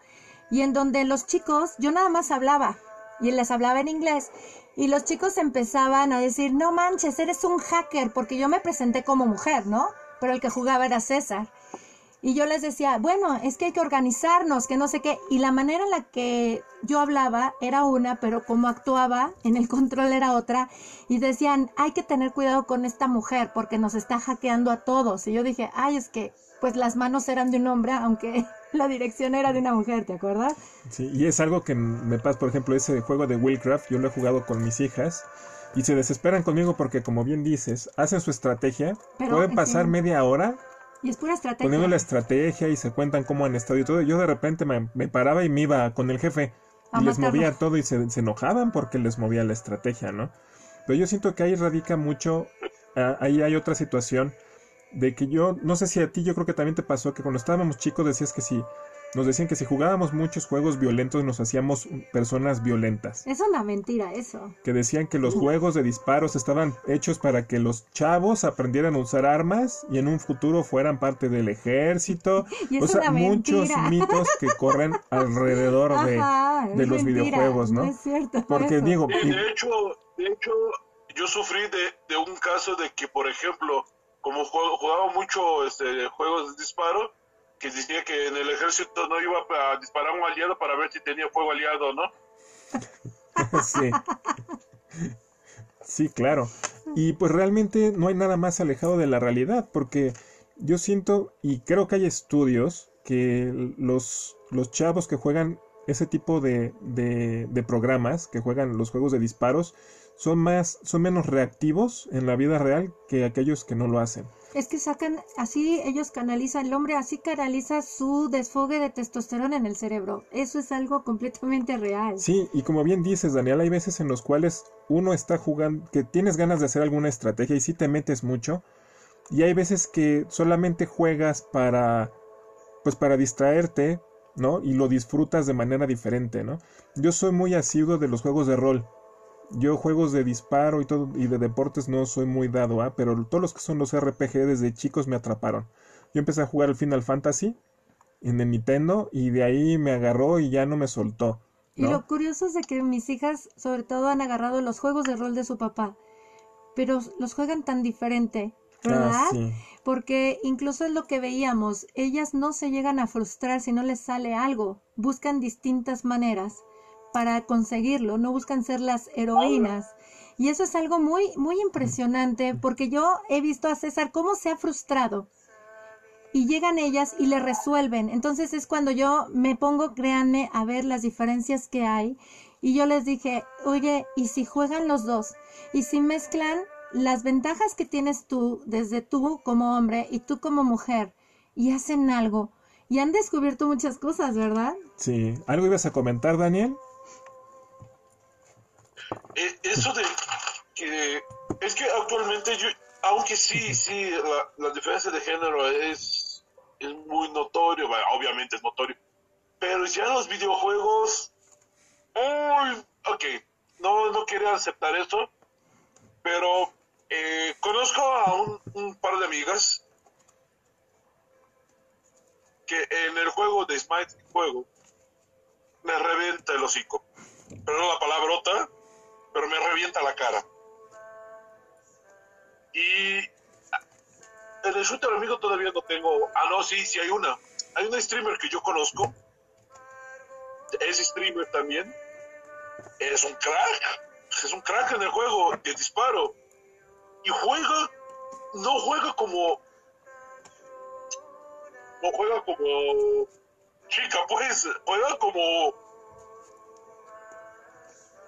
Y en donde los chicos, yo nada más hablaba y les hablaba en inglés. Y los chicos empezaban a decir, no manches, eres un hacker, porque yo me presenté como mujer, ¿no? Pero el que jugaba era César. Y yo les decía, bueno, es que hay que organizarnos, que no sé qué. Y la manera en la que yo hablaba era una, pero como actuaba en el control era otra. Y decían, hay que tener cuidado con esta mujer porque nos está hackeando a todos. Y yo dije, ay, es que pues las manos eran de un hombre, aunque la dirección era de una mujer, ¿te acuerdas? Sí, y es algo que me pasa, por ejemplo, ese juego de Willcraft, yo lo he jugado con mis hijas y se desesperan conmigo porque, como bien dices, hacen su estrategia, Pero, pueden pasar sí. media hora Y es pura estrategia. poniendo la estrategia y se cuentan cómo han estado y todo. Yo de repente me, me paraba y me iba con el jefe A y les movía todo y se, se enojaban porque les movía la estrategia, ¿no? Pero yo siento que ahí radica mucho, ah, ahí hay otra situación de que yo, no sé si a ti, yo creo que también te pasó que cuando estábamos chicos decías que si, nos decían que si jugábamos muchos juegos violentos nos hacíamos personas violentas. Es una mentira eso. Que decían que los juegos de disparos estaban hechos para que los chavos aprendieran a usar armas y en un futuro fueran parte del ejército. Y es o sea, una muchos mitos que corren alrededor de, Ajá, es de los mentira, videojuegos, ¿no? es cierto. Porque eso. digo, De, y- de hecho, de hecho, yo sufrí de, de un caso de que, por ejemplo, como juego- jugaba mucho este, juegos de disparo, que decía que en el ejército no iba a disparar a un aliado para ver si tenía fuego aliado, ¿no? sí. Sí, claro. Y pues realmente no hay nada más alejado de la realidad, porque yo siento y creo que hay estudios que los, los chavos que juegan ese tipo de, de, de programas, que juegan los juegos de disparos, son más, son menos reactivos en la vida real que aquellos que no lo hacen. Es que sacan, así ellos canalizan, el hombre así canaliza su desfogue de testosterona en el cerebro. Eso es algo completamente real. Sí, y como bien dices, Daniel, hay veces en los cuales uno está jugando, que tienes ganas de hacer alguna estrategia y sí te metes mucho, y hay veces que solamente juegas para, pues para distraerte, ¿no? Y lo disfrutas de manera diferente, ¿no? Yo soy muy asiduo de los juegos de rol. Yo juegos de disparo y todo y de deportes no soy muy dado, ¿ah? Pero todos los que son los RPG desde chicos me atraparon. Yo empecé a jugar el Final Fantasy en el Nintendo y de ahí me agarró y ya no me soltó. Y lo curioso es de que mis hijas, sobre todo, han agarrado los juegos de rol de su papá, pero los juegan tan diferente, ¿verdad? Ah, sí. Porque incluso es lo que veíamos, ellas no se llegan a frustrar si no les sale algo, buscan distintas maneras para conseguirlo, no buscan ser las heroínas. Y eso es algo muy, muy impresionante, porque yo he visto a César cómo se ha frustrado y llegan ellas y le resuelven. Entonces es cuando yo me pongo, créanme, a ver las diferencias que hay. Y yo les dije, oye, ¿y si juegan los dos? ¿Y si mezclan las ventajas que tienes tú, desde tú como hombre y tú como mujer, y hacen algo? Y han descubierto muchas cosas, ¿verdad? Sí. ¿Algo ibas a comentar, Daniel? Eh, eso de que es que actualmente yo, aunque sí, sí, la, diferencia de género es, es muy notorio, obviamente es notorio, pero ya en los videojuegos, uy, ok, no, no quería aceptar eso, pero eh, conozco a un, un, par de amigas que en el juego de Smite juego me revienta el hocico. Perdón la palabrota, pero me revienta la cara. Y en el shooter amigo todavía no tengo. Ah, no, sí, sí hay una. Hay una streamer que yo conozco. Es streamer también. Es un crack. Es un crack en el juego de disparo. Y juega. No juega como. No juega como. Chica, pues. Juega como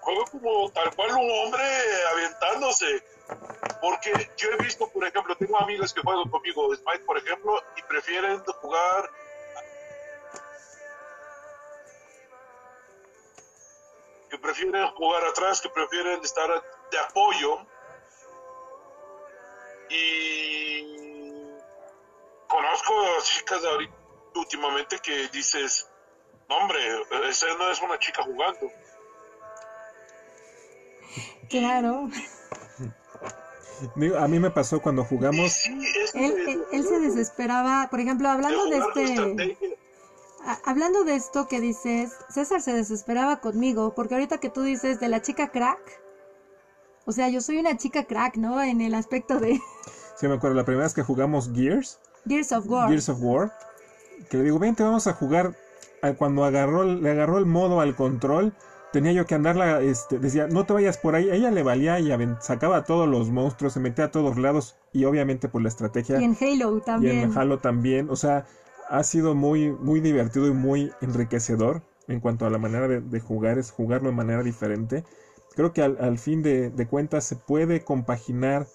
juega como tal cual un hombre aventándose. Porque yo he visto, por ejemplo, tengo amigas que juegan conmigo Smite, por ejemplo, y prefieren jugar que prefieren jugar atrás, que prefieren estar de apoyo. Y conozco chicas de ahorita últimamente que dices, no hombre, esa no es una chica jugando. Claro. A mí me pasó cuando jugamos. Él, él, se desesperaba, por ejemplo, hablando de este. Hablando de esto que dices, César se desesperaba conmigo, porque ahorita que tú dices de la chica crack, o sea, yo soy una chica crack, ¿no? En el aspecto de... Sí, me acuerdo, la primera vez que jugamos Gears. Gears of War. Gears of War. Que le digo, vente, vamos a jugar. Cuando agarró, le agarró el modo al control, tenía yo que andarla, este, decía, no te vayas por ahí. Ella le valía y sacaba a todos los monstruos, se metía a todos lados y obviamente por la estrategia. Y en Halo también. Y en Halo también. O sea, ha sido muy, muy divertido y muy enriquecedor en cuanto a la manera de, jugar, es jugarlo de manera diferente. Creo que al, fin de, de cuentas se puede compaginar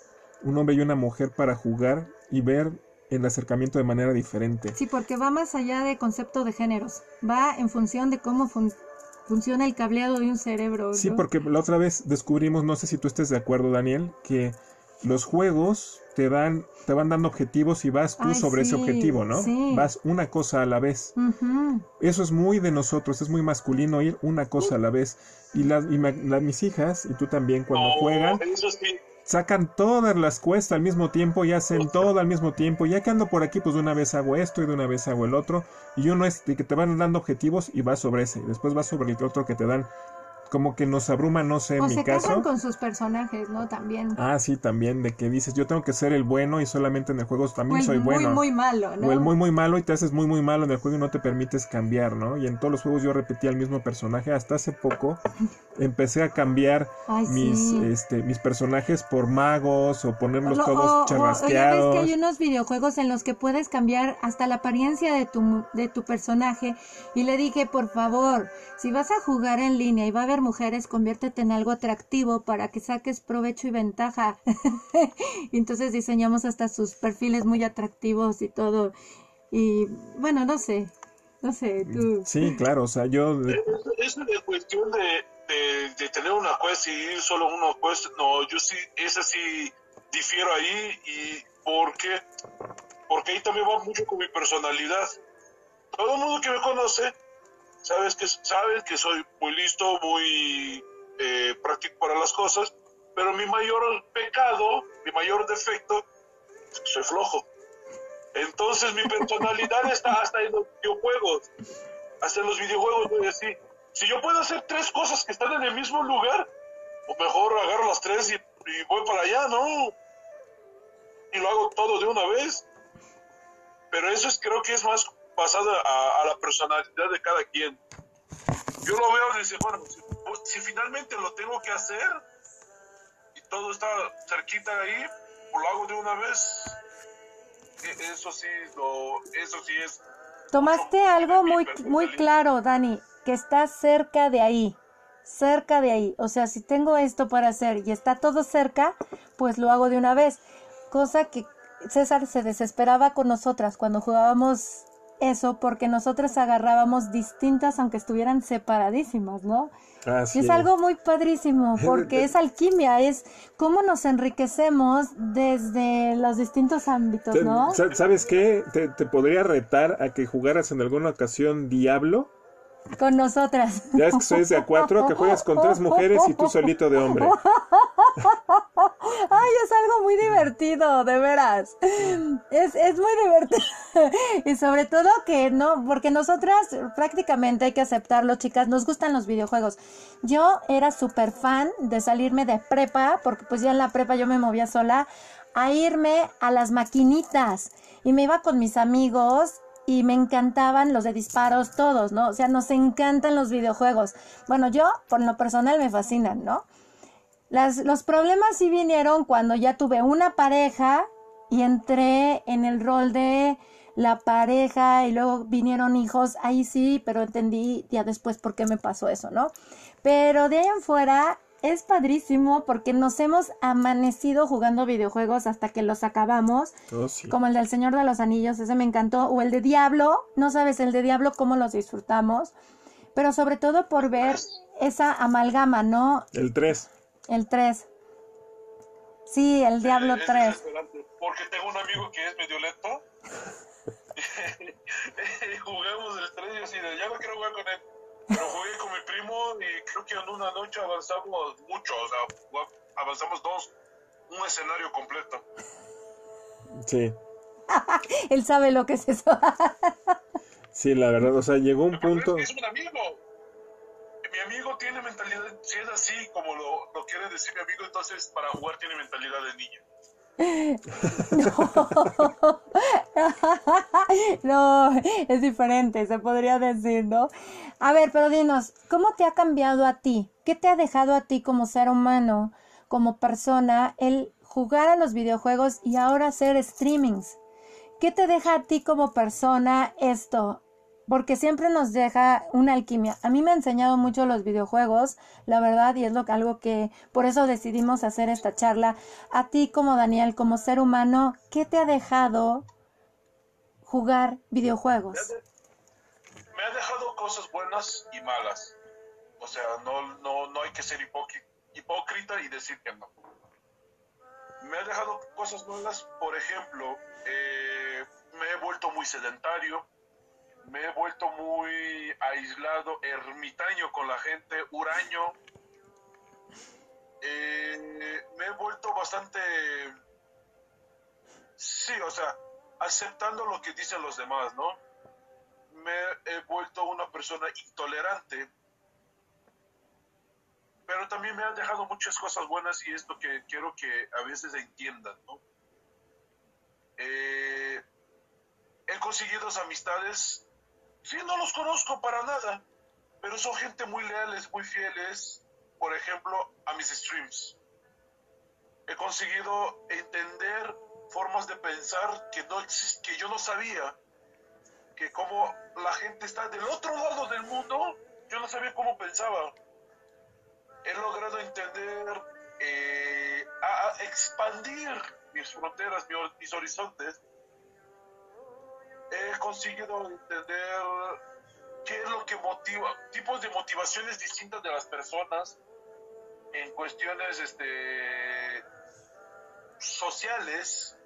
un hombre y una mujer para jugar y ver el acercamiento de manera diferente. Sí, porque va más allá de concepto de géneros, va en función de cómo funciona funciona el cableado de un cerebro. Sí, porque la otra vez descubrimos, no sé si tú estés de acuerdo, Daniel, que los juegos te dan te van dando objetivos y vas tú sobre ese objetivo, ¿no? Vas una cosa a la vez. Eso es muy de nosotros, es muy masculino ir una cosa a la vez. Y, las y mis hijas, y tú también, cuando juegan, sacan todas las cuestas al mismo tiempo y hacen todo al mismo tiempo. Ya que ando por aquí, pues de una vez hago esto y de una vez hago el otro. Y uno es de que te van dando objetivos y vas sobre ese. Después vas sobre el otro que te dan como que nos abruma, no sé, en mi se caso. con sus personajes, ¿no? También. Ah, sí, también, de que dices, yo tengo que ser el bueno y solamente en el juego también soy bueno. muy, muy malo, ¿no? O el muy, muy malo y te haces muy, muy malo en el juego y no te permites cambiar, ¿no? Y en todos los juegos yo repetía el mismo personaje. Hasta hace poco empecé a cambiar mis, este, mis personajes por magos o ponerlos todos charrasqueados. O, que hay unos videojuegos en los que puedes cambiar hasta la apariencia de tu, de tu personaje. Y le dije, por favor, si vas a jugar en línea y va a haber mujeres, conviértete en algo atractivo para que saques provecho y ventaja. entonces diseñamos hasta sus perfiles muy atractivos y todo. Y bueno, no sé, no sé, tú. Sí, claro, o sea, yo... Es, una cuestión de, de, tener una quest y ir solo una quest. No, yo sí, esa sí difiero ahí y ¿por qué? Porque ahí también va mucho con mi personalidad. Todo el mundo que me conoce sabes que saben que soy muy listo, muy eh, práctico para las cosas, pero mi mayor pecado, mi mayor defecto, soy flojo. Entonces mi personalidad está hasta en los videojuegos. Hasta en los videojuegos voy a decir, si yo puedo hacer tres cosas que están en el mismo lugar, o mejor agarro las tres y, y voy para allá, ¿no? Y lo hago todo de una vez. Pero eso es, creo que es más basada a, la personalidad de cada quien. Yo lo veo y dice, bueno, si, finalmente lo tengo que hacer y todo está cerquita ahí, pues lo hago de una vez. e, eso sí, lo, eso sí es... Tomaste algo muy, muy claro, Dani, que está cerca de ahí, cerca de ahí. O sea, si tengo esto para hacer y está todo cerca, pues lo hago de una vez. Cosa que César se desesperaba con nosotras cuando jugábamos eso porque nosotras agarrábamos distintas aunque estuvieran separadísimas, ¿no? Ah, Y es algo muy padrísimo porque es alquimia, es cómo nos enriquecemos desde los distintos ámbitos, Te- ¿no? sa- ¿Sabes qué? Te, te podría retar a que jugaras en alguna ocasión Diablo. Con nosotras. Ya es que sois de a cuatro, que juegas con tres mujeres y tú solito de hombre. Ay, es algo muy divertido, de veras. Es, es muy divertido. Y sobre todo que no, porque nosotras prácticamente hay que aceptarlo, chicas, nos gustan los videojuegos. Yo era súper fan de salirme de prepa, porque pues ya en la prepa yo me movía sola, a irme a las maquinitas. Y me iba con mis amigos y me encantaban los de disparos todos, ¿no? O sea, nos encantan los videojuegos. Bueno, yo por lo personal me fascinan, ¿no? Las, los problemas sí vinieron cuando ya tuve una pareja y entré en el rol de la pareja y luego vinieron hijos, ahí sí, pero entendí ya después por qué me pasó eso, ¿no? Pero de ahí en fuera es padrísimo porque nos hemos amanecido jugando videojuegos hasta que los acabamos, Oh, sí. como el del Señor de los Anillos, ese me encantó, o el de Diablo, no sabes, el de Diablo cómo los disfrutamos, pero sobre todo por ver esa amalgama, ¿no? El 3. El 3. Sí, el Diablo Es 3. desesperante, Porque tengo un amigo que es medio lento. y jugamos el 3 y así de, ya no quiero jugar con él. Pero jugué con mi primo y creo que en una noche avanzamos mucho. O sea, avanzamos dos, un escenario completo. Sí. Él sabe lo que es eso. Sí, la verdad, o sea, llegó un Pero punto. es que es un amigo. Mi amigo tiene mentalidad, si es así como lo, lo quiere decir mi amigo, entonces para jugar tiene mentalidad de niño. no, es diferente, se podría decir, ¿no? A ver, pero dinos, ¿cómo te ha cambiado a ti? ¿Qué te ha dejado a ti como ser humano, como persona, el jugar a los videojuegos y ahora hacer streamings? ¿Qué te deja a ti como persona esto? Porque siempre nos deja una alquimia. A mí me ha enseñado mucho los videojuegos, la verdad, y es lo algo que por eso decidimos hacer esta charla. A ti como Daniel, como ser humano, ¿qué te ha dejado jugar videojuegos? Me ha dejado cosas buenas y malas. O sea, no, no, no hay que ser hipócri- hipócrita y decir que no. Me ha dejado cosas malas, por ejemplo, eh, me he vuelto muy sedentario, me he vuelto muy aislado, ermitaño con la gente, huraño. Eh, me he vuelto bastante... Sí, o sea, aceptando lo que dicen los demás, ¿no? me he vuelto una persona intolerante, pero también me han dejado muchas cosas buenas y es lo que quiero que a veces entiendan, ¿no? Eh, he conseguido amistades, sí, no los conozco para nada, pero son gente muy leales, muy fieles, por ejemplo, a mis streams. He conseguido entender formas de pensar que, no que yo no sabía que como la gente está del otro lado del mundo, yo no sabía cómo pensaba. He logrado entender, eh, a, expandir mis fronteras, mis horizontes. He conseguido entender qué es lo que motiva, tipos de motivaciones distintas de las personas en cuestiones este, sociales,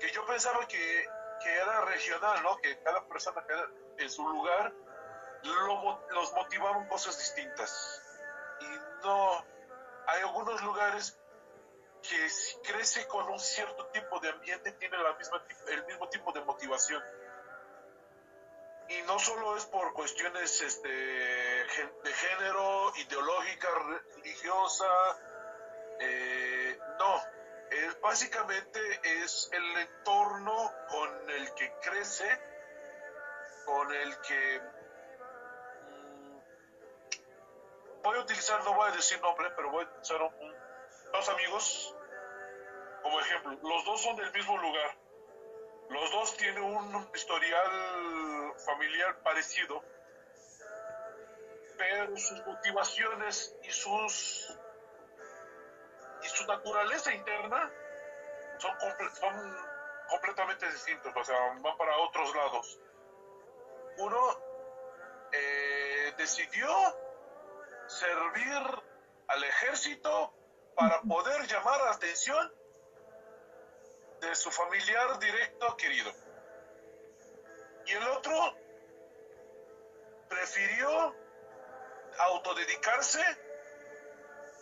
que yo pensaba que, que era regional, ¿no? Que cada persona cada- en su lugar lo los motivaban cosas distintas. Y no, hay algunos lugares que si crece con un cierto tipo de ambiente tiene la misma, el mismo tipo de motivación. Y no solo es por cuestiones este, de género, ideológica, religiosa, eh, no, es, básicamente es el entorno con el que crece, con el que mm, voy a utilizar, no voy a decir nombre, pero voy a utilizar un- dos amigos como ejemplo. Los dos son del mismo lugar. Los dos tienen un historial familiar parecido, pero sus motivaciones y sus y su naturaleza interna son, son completamente distintos, o sea, van para otros lados. Uno eh, decidió servir al ejército para poder llamar la atención de su familiar directo querido. Y el otro prefirió autodedicarse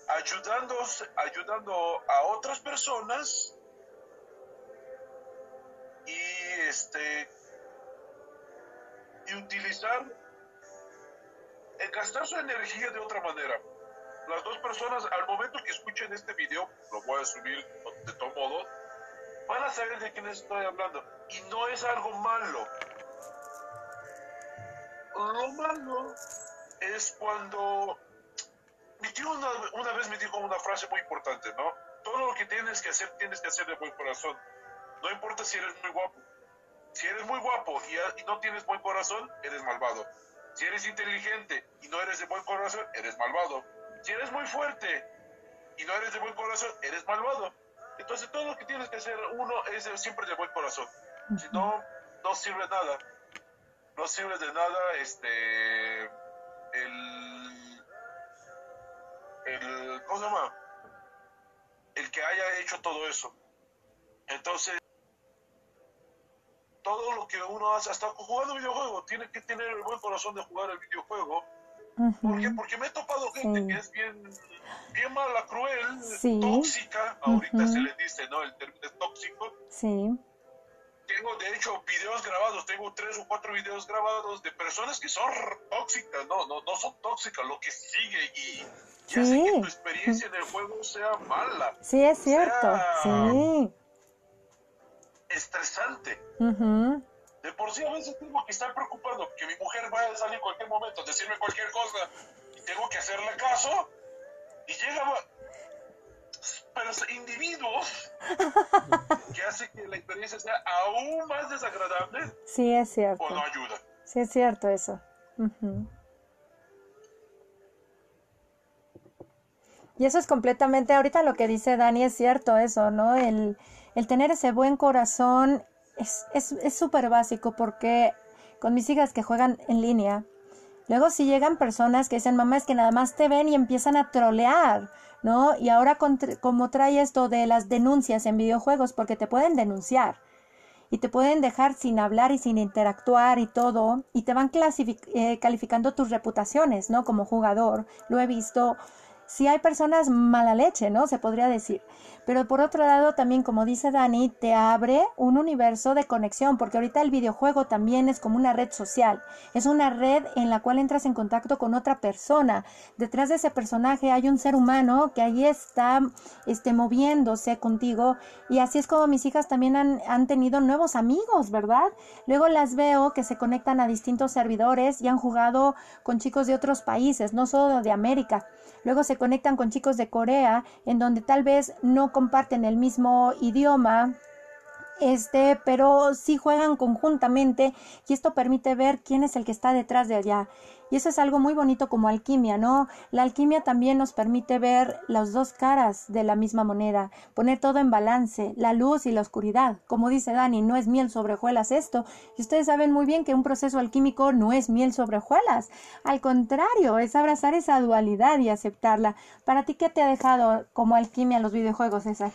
ayudando, ayudando a otras personas y este y utilizar gastar su energía de otra manera. Las dos personas, al momento que escuchen este video, lo voy a subir de todo modo, van a saber de quién estoy hablando. Y no es algo malo. Lo malo es cuando... Mi tío una, una vez me dijo una frase muy importante, ¿no? Todo lo que tienes que hacer, tienes que hacer de buen corazón. No importa si eres muy guapo. Si eres muy guapo y, no tienes buen corazón, eres malvado. Si eres inteligente y no eres de buen corazón, eres malvado. Si eres muy fuerte y no eres de buen corazón, eres malvado. Entonces todo lo que tienes que hacer uno es siempre de buen corazón. Si no, no sirve nada. No sirve de nada este el, el ¿cómo se llama? El que haya hecho todo eso. Entonces todo lo que uno hace, hasta jugando videojuego, tiene que tener el buen corazón de jugar el videojuego. ¿Por qué? Porque me he topado gente que es bien, bien mala, cruel, tóxica, ahorita se le dice, ¿no? El término tóxico. Sí. Tengo, de hecho, videos grabados, tengo tres o cuatro videos grabados de personas que son tóxicas, no, no, no son tóxicas, lo que sigue y, y hace que tu experiencia en el juego sea mala. Sí, es cierto, sí estresante. De por sí a veces tengo que estar preocupado que mi mujer vaya a salir en cualquier momento, decirme cualquier cosa y tengo que hacerle caso y llega pero individuos que hace que la experiencia sea aún más desagradable. Sí, es cierto. O no ayuda. Sí, es cierto eso. Y eso es completamente, ahorita lo que dice Dani es cierto eso, ¿no? El, el tener ese buen corazón es súper es, básico porque con mis hijas que juegan en línea, luego si llegan personas que dicen, mamá, es que nada más te ven y empiezan a trolear, ¿no? Y ahora como trae esto de las denuncias en videojuegos, porque te pueden denunciar y te pueden dejar sin hablar y sin interactuar y todo, y te van eh, calificando tus reputaciones, ¿no? Como jugador, lo he visto. Si hay personas mala leche, ¿no? Se podría decir. Pero por otro lado, también como dice Dani, te abre un universo de conexión, porque ahorita el videojuego también es como una red social. Es una red en la cual entras en contacto con otra persona. Detrás de ese personaje hay un ser humano que ahí está este, moviéndose contigo. Y así es como mis hijas también han, han tenido nuevos amigos, ¿verdad? Luego las veo que se conectan a distintos servidores y han jugado con chicos de otros países, no solo de América. Luego se conectan con chicos de Corea, en donde tal vez no comparten el mismo idioma, este, pero sí juegan conjuntamente y esto permite ver quién es el que está detrás de allá. Y eso es algo muy bonito como alquimia, ¿no? La alquimia también nos permite ver las dos caras de la misma moneda, poner todo en balance, la luz y la oscuridad. Como dice Dani, no es miel sobre hojuelas esto. Y ustedes saben muy bien que un proceso alquímico no es miel sobre hojuelas. Al contrario, es abrazar esa dualidad y aceptarla. ¿Para ti qué te ha dejado como alquimia los videojuegos, César?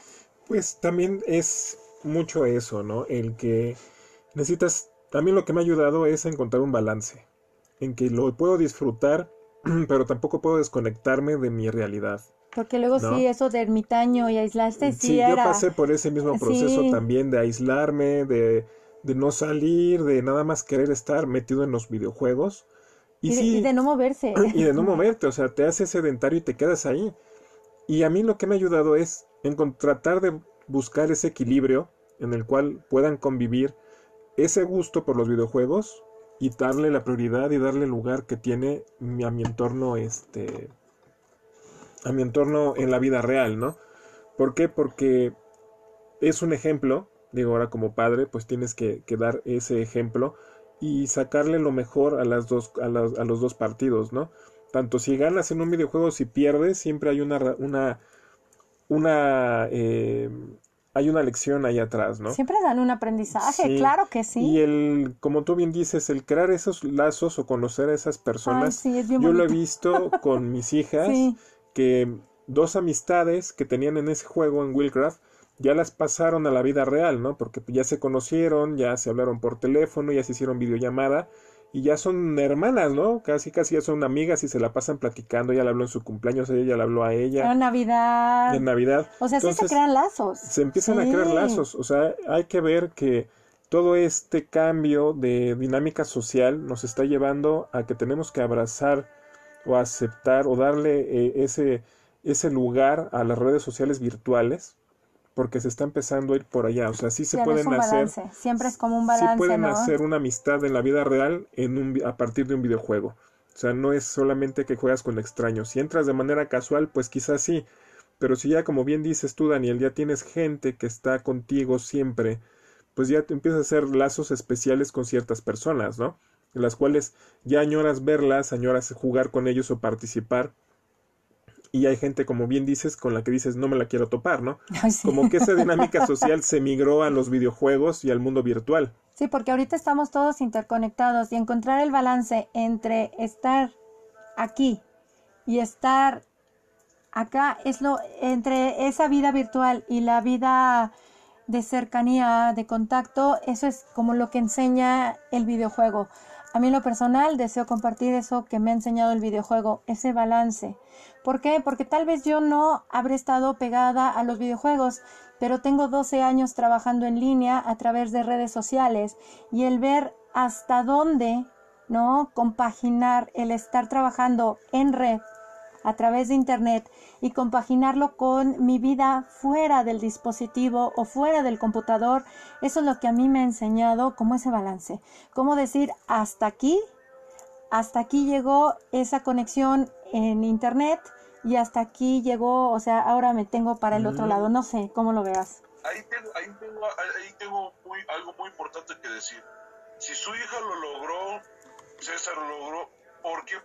Pues también es mucho eso, ¿no? El que necesitas, también lo que me ha ayudado es encontrar un balance, en que lo puedo disfrutar, pero tampoco puedo desconectarme de mi realidad. Porque luego sí, eso de ermitaño y aislarte, sí, sí yo pasé por ese mismo proceso también de aislarme, de, de, no salir, de nada más querer estar metido en los videojuegos. Y, y, de, no moverse. Y de no moverte, o sea, te haces sedentario y te quedas ahí. Y a mí lo que me ha ayudado es en tratar de buscar ese equilibrio en el cual puedan convivir ese gusto por los videojuegos y darle la prioridad y darle el lugar que tiene a mi entorno este a mi entorno en la vida real, ¿no? ¿Por qué? Porque es un ejemplo digo, ahora como padre, pues tienes que, dar ese ejemplo y sacarle lo mejor a, las dos, a, las, a los dos partidos, ¿no? Tanto si ganas en un videojuego, si pierdes, siempre hay una, una, una eh, hay una lección ahí atrás, ¿no? Siempre dan un aprendizaje, claro que sí. Y el, como tú bien dices, el crear esos lazos o conocer a esas personas, yo lo he visto con mis hijas, que dos amistades que tenían en ese juego en Willcraft, ya las pasaron a la vida real, ¿no? Porque ya se conocieron, ya se hablaron por teléfono, ya se hicieron videollamada y ya son hermanas, ¿no? Casi, casi ya son amigas y se la pasan platicando. Ella le habló en su cumpleaños, ella le habló a ella. En Navidad. En Navidad. O sea, sí se crean lazos. Se empiezan a crear lazos. O sea, hay que ver que todo este cambio de dinámica social nos está llevando a que tenemos que abrazar o aceptar o darle eh, ese, ese lugar a las redes sociales virtuales porque se está empezando a ir por allá. O sea, sí se pueden hacer. Siempre es como un balance. Sí pueden hacer una amistad en la vida real en un, a partir de un videojuego. O sea, no es solamente que juegas con extraños. Si entras de manera casual, pues quizás sí. Pero si ya, como bien dices tú, Daniel, ya tienes gente que está contigo siempre, pues ya te empiezas a hacer lazos especiales con ciertas personas, ¿no? En las cuales ya añoras verlas, añoras jugar con ellos o participar y hay gente, como bien dices, con la que dices no me la quiero topar, ¿no? Como que esa dinámica social se migró a los videojuegos y al mundo virtual. Sí, porque ahorita estamos todos interconectados y encontrar el balance entre estar aquí y estar acá es lo entre esa vida virtual y la vida de cercanía, de contacto, eso es como lo que enseña el videojuego. A mí lo personal deseo compartir eso que me ha enseñado el videojuego, ese balance. ¿Por qué? Porque tal vez yo no habré estado pegada a los videojuegos, pero tengo 12 años trabajando en línea a través de redes sociales y el ver hasta dónde, ¿no? Compaginar el estar trabajando en red a través de Internet y compaginarlo con mi vida fuera del dispositivo o fuera del computador, eso es lo que a mí me ha enseñado como ese balance. Cómo decir hasta aquí, hasta aquí llegó esa conexión en Internet y hasta aquí llegó, o sea, ahora me tengo para el otro lado. No sé, ¿cómo lo veas? Ahí tengo, ahí tengo, ahí tengo algo muy importante que decir. Si su hija lo logró, César lo logró, ¿por qué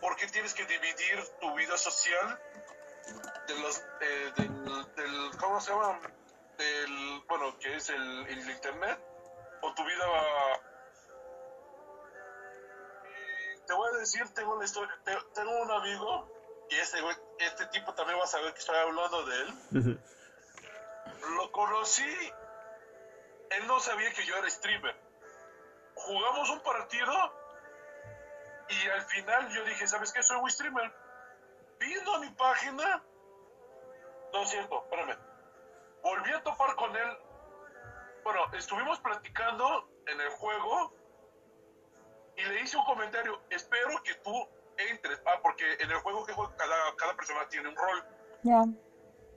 ¿por qué tienes que dividir tu vida social de los, eh, del, ¿cómo se llama? Del, bueno, que es el, internet, o tu vida va... Te voy a decir, tengo una historia, tengo un amigo, y este, este tipo también va a saber que estoy hablando de él. Lo conocí, él no sabía que yo era streamer. Jugamos un partido y al final yo dije, ¿sabes qué? Soy streamer. Vino a mi página. No es cierto, espérame. Volví a topar con él. Bueno, estuvimos platicando en el juego y le hice un comentario. Espero que tú entres. Ah, porque en el juego que juega cada, cada persona tiene un rol. Ya.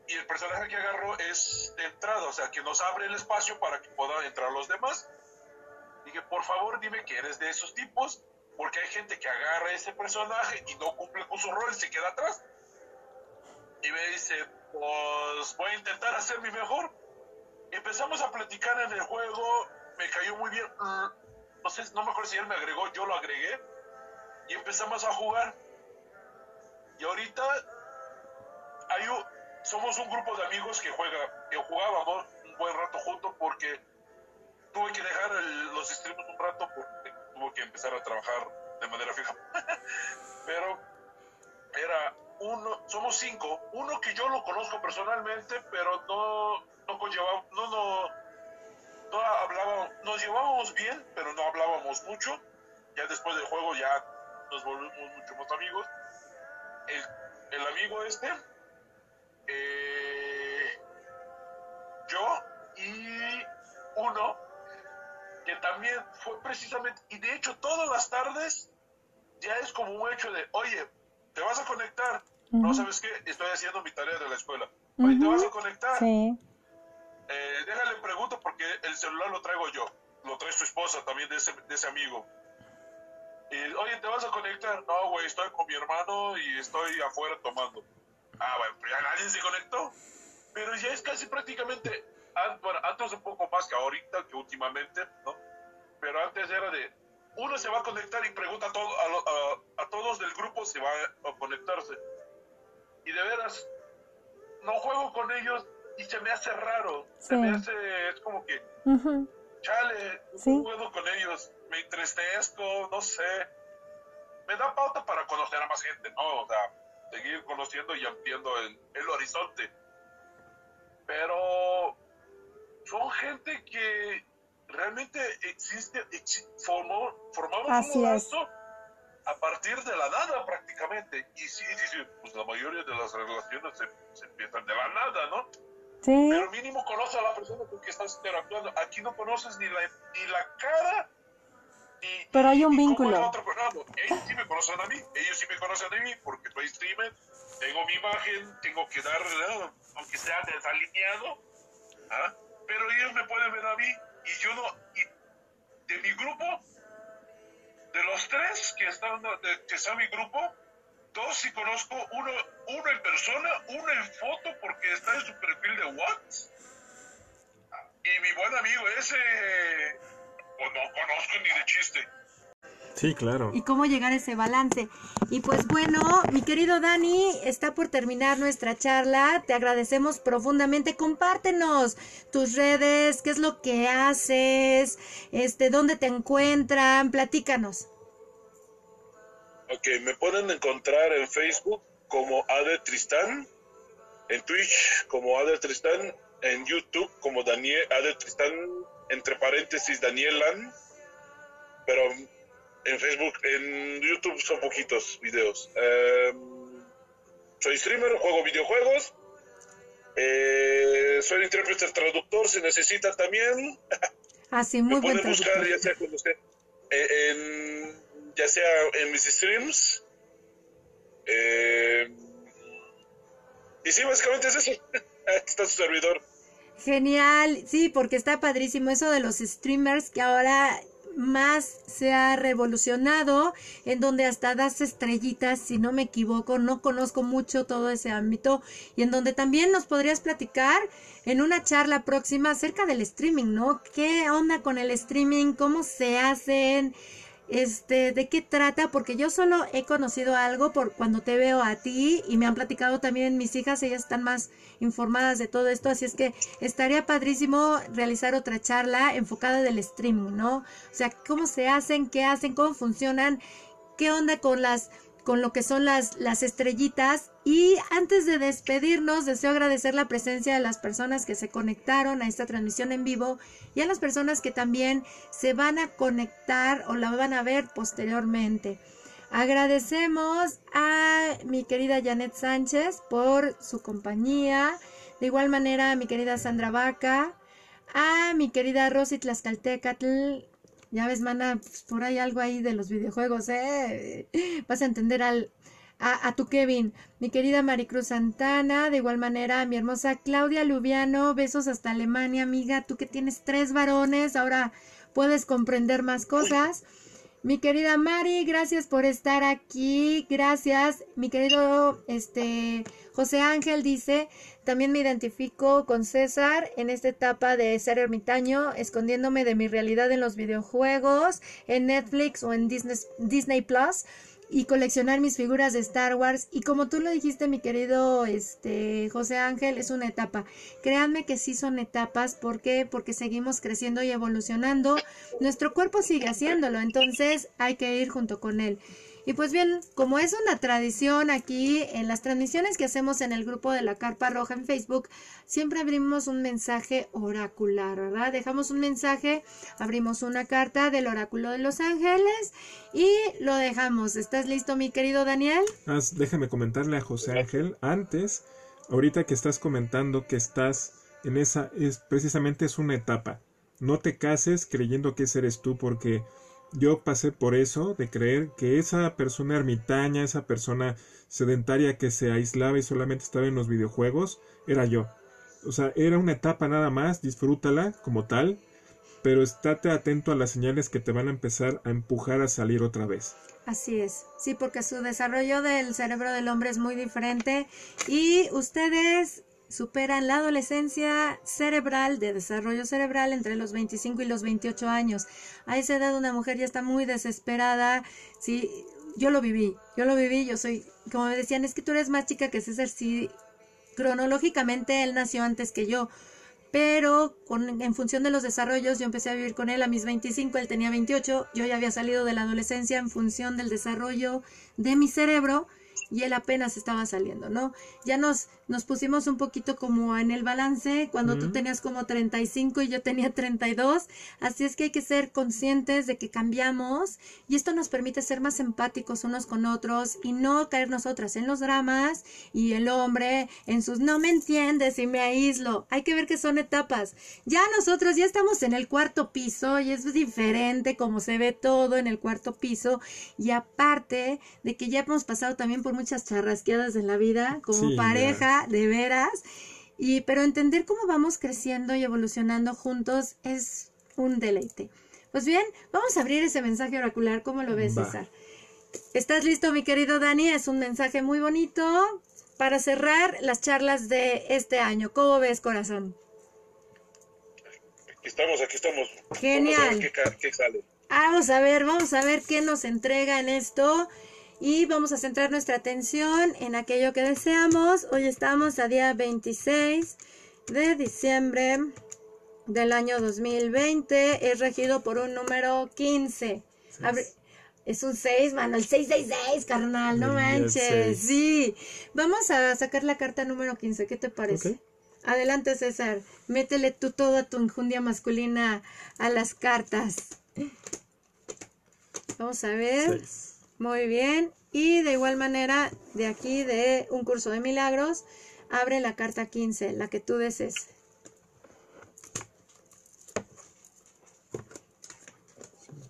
Y el personaje que agarró es de entrada, o sea, que nos abre el espacio para que puedan entrar los demás. Dije, por favor, dime que eres de esos tipos porque hay gente que agarra ese personaje y no cumple con su rol y se queda atrás. Y me dice, pues voy a intentar hacer mi mejor. Empezamos a platicar en el juego, me cayó muy bien. Mm, no sé, no me acuerdo si él me agregó, yo lo agregué. Y empezamos a jugar. Y ahorita hay somos un grupo de amigos que juega, que jugábamos un buen rato juntos porque tuve que dejar los streams un rato porque tuvo que empezar a trabajar de manera fija. Pero era uno, somos cinco, uno que yo lo conozco personalmente, pero no, no conllevaba, no, no, no hablábamos, nos llevábamos bien, pero no hablábamos mucho. Ya después del juego ya nos volvimos mucho más amigos. El, el amigo este, eh, yo y uno que también fue precisamente, y de hecho todas las tardes ya es como un hecho de, oye, te vas a conectar, no sabes qué, estoy haciendo mi tarea de la escuela, oye, te vas a conectar, sí. eh, déjale pregunto porque el celular lo traigo yo, lo trae su esposa también de ese, de ese amigo. Y, oye, ¿te vas a conectar? No, güey, estoy con mi hermano y estoy afuera tomando. Ah, bueno, pero ya nadie se conectó. Pero ya es casi prácticamente bueno, antes un poco más que ahorita, que últimamente, ¿no? Pero antes era de, uno se va a conectar y pregunta a, todo, a, a, todos del grupo si va a conectarse. Y de veras, no juego con ellos y se me hace raro. Se me hace, es como que, chale, no juego con ellos, me entristezco, no sé. Me da pauta para conocer a más gente, ¿no? O sea, seguir conociendo y ampliando el, el horizonte. Pero son gente que realmente existe, formó, formamos un lazo a partir de la nada prácticamente. Y sí, sí, sí, pues la mayoría de las relaciones se, se empiezan de la nada, ¿no? Sí. Pero mínimo conoce a la persona con que estás interactuando. Aquí no conoces ni la, ni la cara, ni, Pero hay un vínculo. Ellos sí me conocen a mí, ellos sí me conocen a mí, porque soy streamer, tengo mi imagen, tengo que dar, aunque sea desalineado, ¿ah? Pero ellos me pueden ver a mí y yo no, y de mi grupo, de los tres que están, que está mi grupo, dos sí conozco, uno, uno en persona, uno en foto porque está en su perfil de WhatsApp. Y mi buen amigo ese, pues no conozco ni de chiste. Sí, claro. Y cómo llegar a ese balance. Y pues bueno, mi querido Dani, está por terminar nuestra charla. Te agradecemos profundamente. Compártenos tus redes, qué es lo que haces, este, dónde te encuentran, platícanos. Ok, me pueden encontrar en Facebook como Ade Tristán, en Twitch como Ade Tristán, en YouTube como Daniel Ade Tristán, entre paréntesis Danielan, pero en Facebook, en YouTube son poquitos videos. Em, soy streamer, juego videojuegos. Eh, soy intérprete traductor, se necesita también. Ah, muy Me pueden buscar ya sea, eh, en, ya sea en mis streams. Eh, y sí, básicamente es eso. Está su servidor. Genial, sí, porque está padrísimo eso de los streamers que ahora más se ha revolucionado, en donde hasta das estrellitas, si no me equivoco, no conozco mucho todo ese ámbito, y en donde también nos podrías platicar en una charla próxima acerca del streaming, ¿no? ¿Qué onda con el streaming? ¿Cómo se hacen? Este, de qué trata, porque yo solo he conocido algo por cuando te veo a ti y me han platicado también mis hijas, ellas están más informadas de todo esto, así es que estaría padrísimo realizar otra charla enfocada del streaming, ¿no? O sea, cómo se hacen, qué hacen, cómo funcionan, qué onda con las con lo que son las, las estrellitas. Y antes de despedirnos, deseo agradecer la presencia de las personas que se conectaron a esta transmisión en vivo y a las personas que también se van a conectar o la van a ver posteriormente. Agradecemos a mi querida Janet Sánchez por su compañía. De igual manera a mi querida Sandra Vaca, a mi querida Rosy Tlaxcaltecatl, ya ves, mana, pues, por ahí algo ahí de los videojuegos, ¿eh? Vas a entender al, a, a, tu Kevin, mi querida Maricruz Santana, de igual manera, mi hermosa Claudia Lubiano, besos hasta Alemania, amiga, tú que tienes tres varones, ahora puedes comprender más cosas. Mi querida Mari, gracias por estar aquí. Gracias. Mi querido este José Ángel dice, también me identifico con César en esta etapa de ser ermitaño, escondiéndome de mi realidad en los videojuegos, en Netflix o en Disney, Disney Plus y coleccionar mis figuras de Star Wars. Y como tú lo dijiste, mi querido este, José Ángel, es una etapa. Créanme que sí son etapas. ¿Por qué? Porque seguimos creciendo y evolucionando. Nuestro cuerpo sigue haciéndolo, entonces hay que ir junto con él. Y pues bien, como es una tradición aquí en las transmisiones que hacemos en el grupo de la Carpa Roja en Facebook, siempre abrimos un mensaje oracular, ¿verdad? Dejamos un mensaje, abrimos una carta del oráculo de los ángeles y lo dejamos. ¿Estás listo, mi querido Daniel? déjame comentarle a José Ángel antes, ahorita que estás comentando que estás en esa, es precisamente es una etapa. No te cases creyendo que ese eres tú porque yo pasé por eso, de creer que esa persona ermitaña, esa persona sedentaria que se aislaba y solamente estaba en los videojuegos, era yo. O sea, era una etapa nada más, disfrútala como tal, pero estate atento a las señales que te van a empezar a empujar a salir otra vez. Así es, sí, porque su desarrollo del cerebro del hombre es muy diferente y ustedes superan la adolescencia cerebral, de desarrollo cerebral entre los 25 y los 28 años. A esa edad una mujer ya está muy desesperada. Sí, yo lo viví, yo lo viví, yo soy, como me decían, es que tú eres más chica que César, sí, cronológicamente él nació antes que yo, pero con, en función de los desarrollos yo empecé a vivir con él a mis 25, él tenía 28, yo ya había salido de la adolescencia en función del desarrollo de mi cerebro y él apenas estaba saliendo, ¿no? Ya nos, nos pusimos un poquito como en el balance cuando tú tenías como 35 y yo tenía 32, así es que hay que ser conscientes de que cambiamos y esto nos permite ser más empáticos unos con otros y no caer nosotras en los dramas y el hombre en sus no me entiendes y me aíslo. Hay que ver que son etapas. Ya nosotros ya estamos en el cuarto piso y es diferente como se ve todo en el cuarto piso y aparte de que ya hemos pasado también por muchas charrasqueadas en la vida como pareja, de veras. Y, pero entender cómo vamos creciendo y evolucionando juntos es un deleite. Pues bien, vamos a abrir ese mensaje oracular. ¿Cómo lo ves, César? ¿Estás listo, mi querido Dani? Es un mensaje muy bonito para cerrar las charlas de este año. ¿Cómo ves, corazón? Aquí estamos, aquí estamos. Genial. Vamos a ver qué sale. Vamos a ver, vamos a ver qué nos entrega en esto y vamos a centrar nuestra atención en aquello que deseamos. Hoy estamos a día 26 de diciembre del año 2020. Es regido por un número 15. es un 6, mano, el 666, carnal, no manches. Sí. Vamos a sacar la carta número 15, ¿qué te parece? Adelante, César. Métele tú toda tu enjundia masculina a las cartas. Vamos a ver. Muy bien. Y de igual manera, de aquí de un curso de milagros, abre la carta 15, la que tú desees.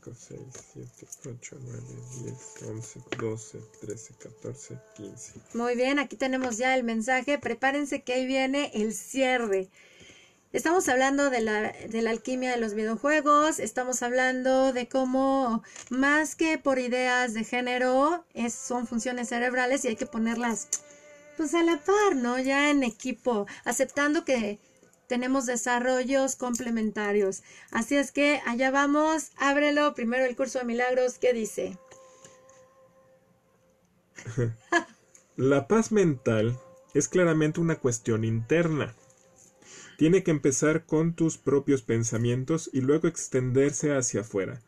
5, 6, 7, 8, 9, 10, 11, 12, 13, 14, 15. Muy bien, aquí tenemos ya el mensaje. Prepárense que ahí viene el cierre. Estamos hablando de la, de la alquimia de los videojuegos, estamos hablando de cómo más que por ideas de género, es, son funciones cerebrales y hay que ponerlas pues a la par, ¿no? Ya en equipo, aceptando que tenemos desarrollos complementarios. Así es que allá vamos, ábrelo, primero el curso de milagros, ¿qué dice? la paz mental es claramente una cuestión interna tiene que empezar con tus propios pensamientos y luego extenderse hacia afuera.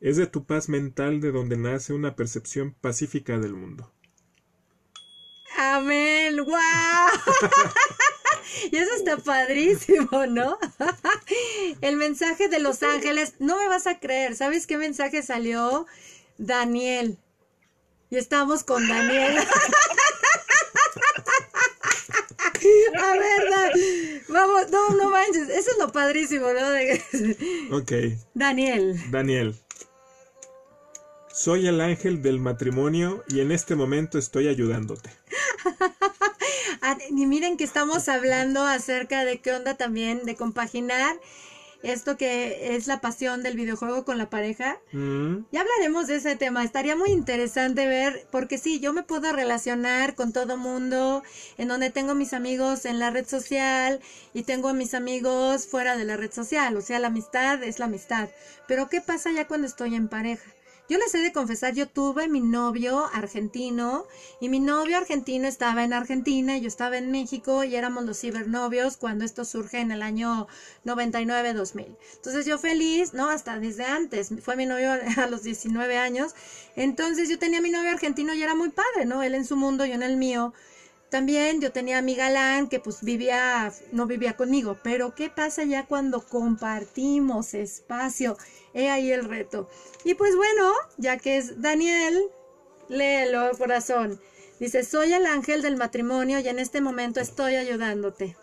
Es de tu paz mental de donde nace una percepción pacífica del mundo. Amén. ¡Wow! y eso está padrísimo, ¿no? El mensaje de los ángeles, no me vas a creer, ¿sabes qué mensaje salió? Daniel. Y estamos con Daniel. A ver, vamos, no, no manches, eso es lo padrísimo, ¿no? ok. Daniel. Daniel. Soy el ángel del matrimonio y en este momento estoy ayudándote. Ah, y miren que estamos hablando acerca de qué onda también de compaginar esto que es la pasión del videojuego con la pareja. Mm. Ya hablaremos de ese tema. Estaría muy interesante ver, porque sí, yo me puedo relacionar con todo mundo, en donde tengo mis amigos en la red social y tengo a mis amigos fuera de la red social. O sea, la amistad es la amistad. Pero ¿qué pasa ya cuando estoy en pareja? Yo les he de confesar, yo tuve mi novio argentino y mi novio argentino estaba en Argentina y yo estaba en México y éramos los cibernovios cuando esto surge en el año 99-2000. Entonces yo feliz, ¿no? Hasta desde antes, fue mi novio a los 19 años. Entonces yo tenía mi novio argentino y era muy padre, ¿no? Él en su mundo, yo en el mío. También yo tenía a mi galán que pues vivía, no vivía conmigo, pero ¿qué pasa ya cuando compartimos espacio? He ahí el reto. Y pues bueno, ya que es Daniel, léelo, corazón. Dice, soy el ángel del matrimonio y en este momento estoy ayudándote.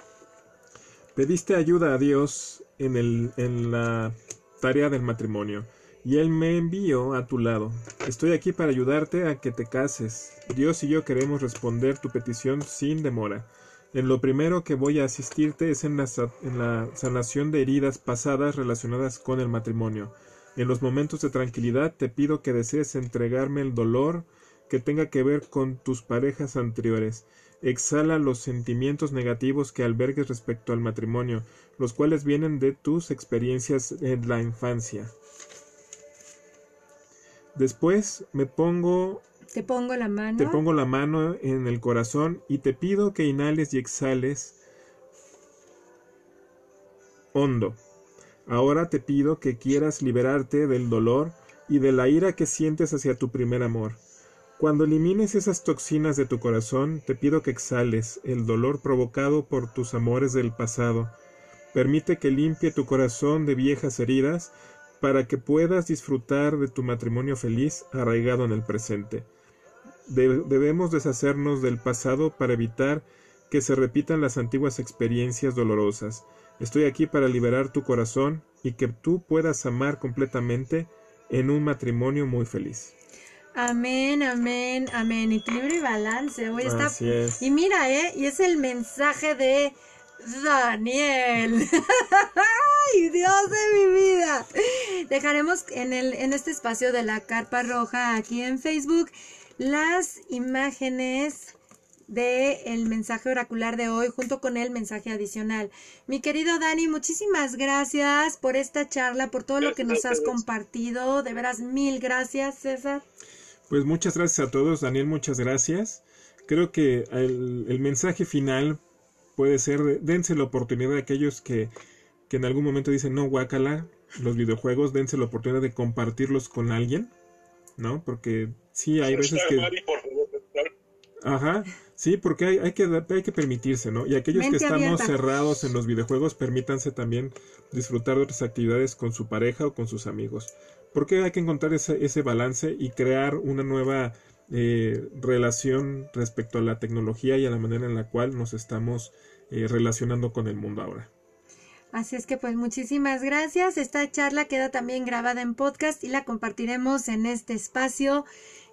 Pediste ayuda a Dios en, el, en la tarea del matrimonio y Él me envió a tu lado. Estoy aquí para ayudarte a que te cases. Dios y yo queremos responder tu petición sin demora. En lo primero que voy a asistirte es en la, en la sanación de heridas pasadas relacionadas con el matrimonio. En los momentos de tranquilidad te pido que desees entregarme el dolor que tenga que ver con tus parejas anteriores. Exhala los sentimientos negativos que albergues respecto al matrimonio, los cuales vienen de tus experiencias en la infancia. Después me pongo te pongo la mano. Te pongo la mano en el corazón y te pido que inhales y exhales hondo. Ahora te pido que quieras liberarte del dolor y de la ira que sientes hacia tu primer amor. Cuando elimines esas toxinas de tu corazón, te pido que exhales el dolor provocado por tus amores del pasado. Permite que limpie tu corazón de viejas heridas para que puedas disfrutar de tu matrimonio feliz arraigado en el presente. debemos deshacernos del pasado para evitar que se repitan las antiguas experiencias dolorosas. Estoy aquí para liberar tu corazón y que tú puedas amar completamente en un matrimonio muy feliz. Amén, amén, amén. Equilibrio y balance. Hoy está... Así es. Y mira, ¿eh? Y es el mensaje de Daniel. ¡Ay, Dios de mi vida! Dejaremos en, el, en este espacio de la carpa roja aquí en Facebook las imágenes de el mensaje oracular de hoy junto con el mensaje adicional. Mi querido Dani, muchísimas gracias por esta charla, por todo lo que nos has compartido. De veras, mil gracias, César. Pues muchas gracias a todos, Daniel, muchas gracias. Creo que el, mensaje final puede ser, dense la oportunidad a aquellos que, que en algún momento dicen, no, guácala, los videojuegos, dense la oportunidad de compartirlos con alguien, ¿no? Porque sí, hay veces que... Ajá, Sí, porque hay, hay, que, hay que permitirse, ¿no? Y aquellos que estamos cerrados en los videojuegos, permítanse también disfrutar de otras actividades con su pareja o con sus amigos. Porque hay que encontrar ese, ese balance y crear una nueva eh, relación respecto a la tecnología y a la manera en la cual nos estamos eh, relacionando con el mundo ahora. Así es que pues muchísimas gracias. Esta charla queda también grabada en podcast y la compartiremos en este espacio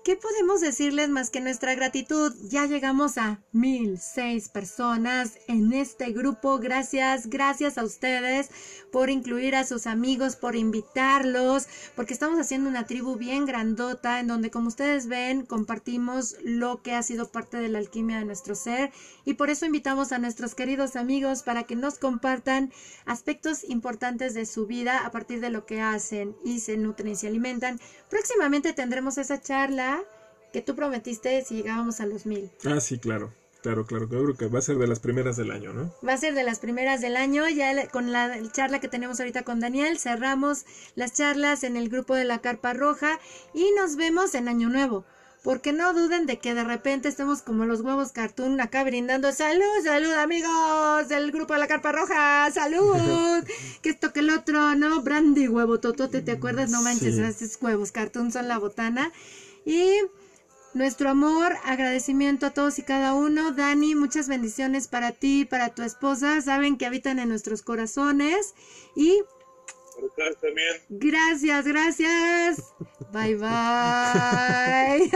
¿Qué podemos decirles más que nuestra gratitud? Ya llegamos a mil seis personas en este grupo. Gracias, gracias a ustedes por incluir a sus amigos, por invitarlos, porque estamos haciendo una tribu bien grandota en donde, como ustedes ven, compartimos lo que ha sido parte de la alquimia de nuestro ser y por eso invitamos a nuestros queridos amigos para que nos compartan aspectos importantes de su vida a partir de lo que hacen y se nutren y se alimentan. Próximamente tendremos esa charla que tú prometiste si llegábamos a los mil. Ah, sí, claro. Claro, claro, creo que va a ser de las primeras del año, ¿no? Va a ser de las primeras del año. Ya con la charla que tenemos ahorita con Daniel, cerramos las charlas en el grupo de la Carpa Roja y nos vemos en Año Nuevo. Porque no duden de que de repente estemos como los huevos cartoon acá brindando salud, salud amigos del grupo de la Carpa Roja, salud, que esto que el otro, ¿no? Brandy huevo totote, ¿te acuerdas? No manches, esos huevos cartoon son la botana. Y nuestro amor, agradecimiento a todos y cada uno. Dani, muchas bendiciones para ti y para tu esposa. Saben que habitan en nuestros corazones. Y. Gracias, gracias. Bye bye.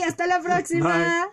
y hasta la próxima.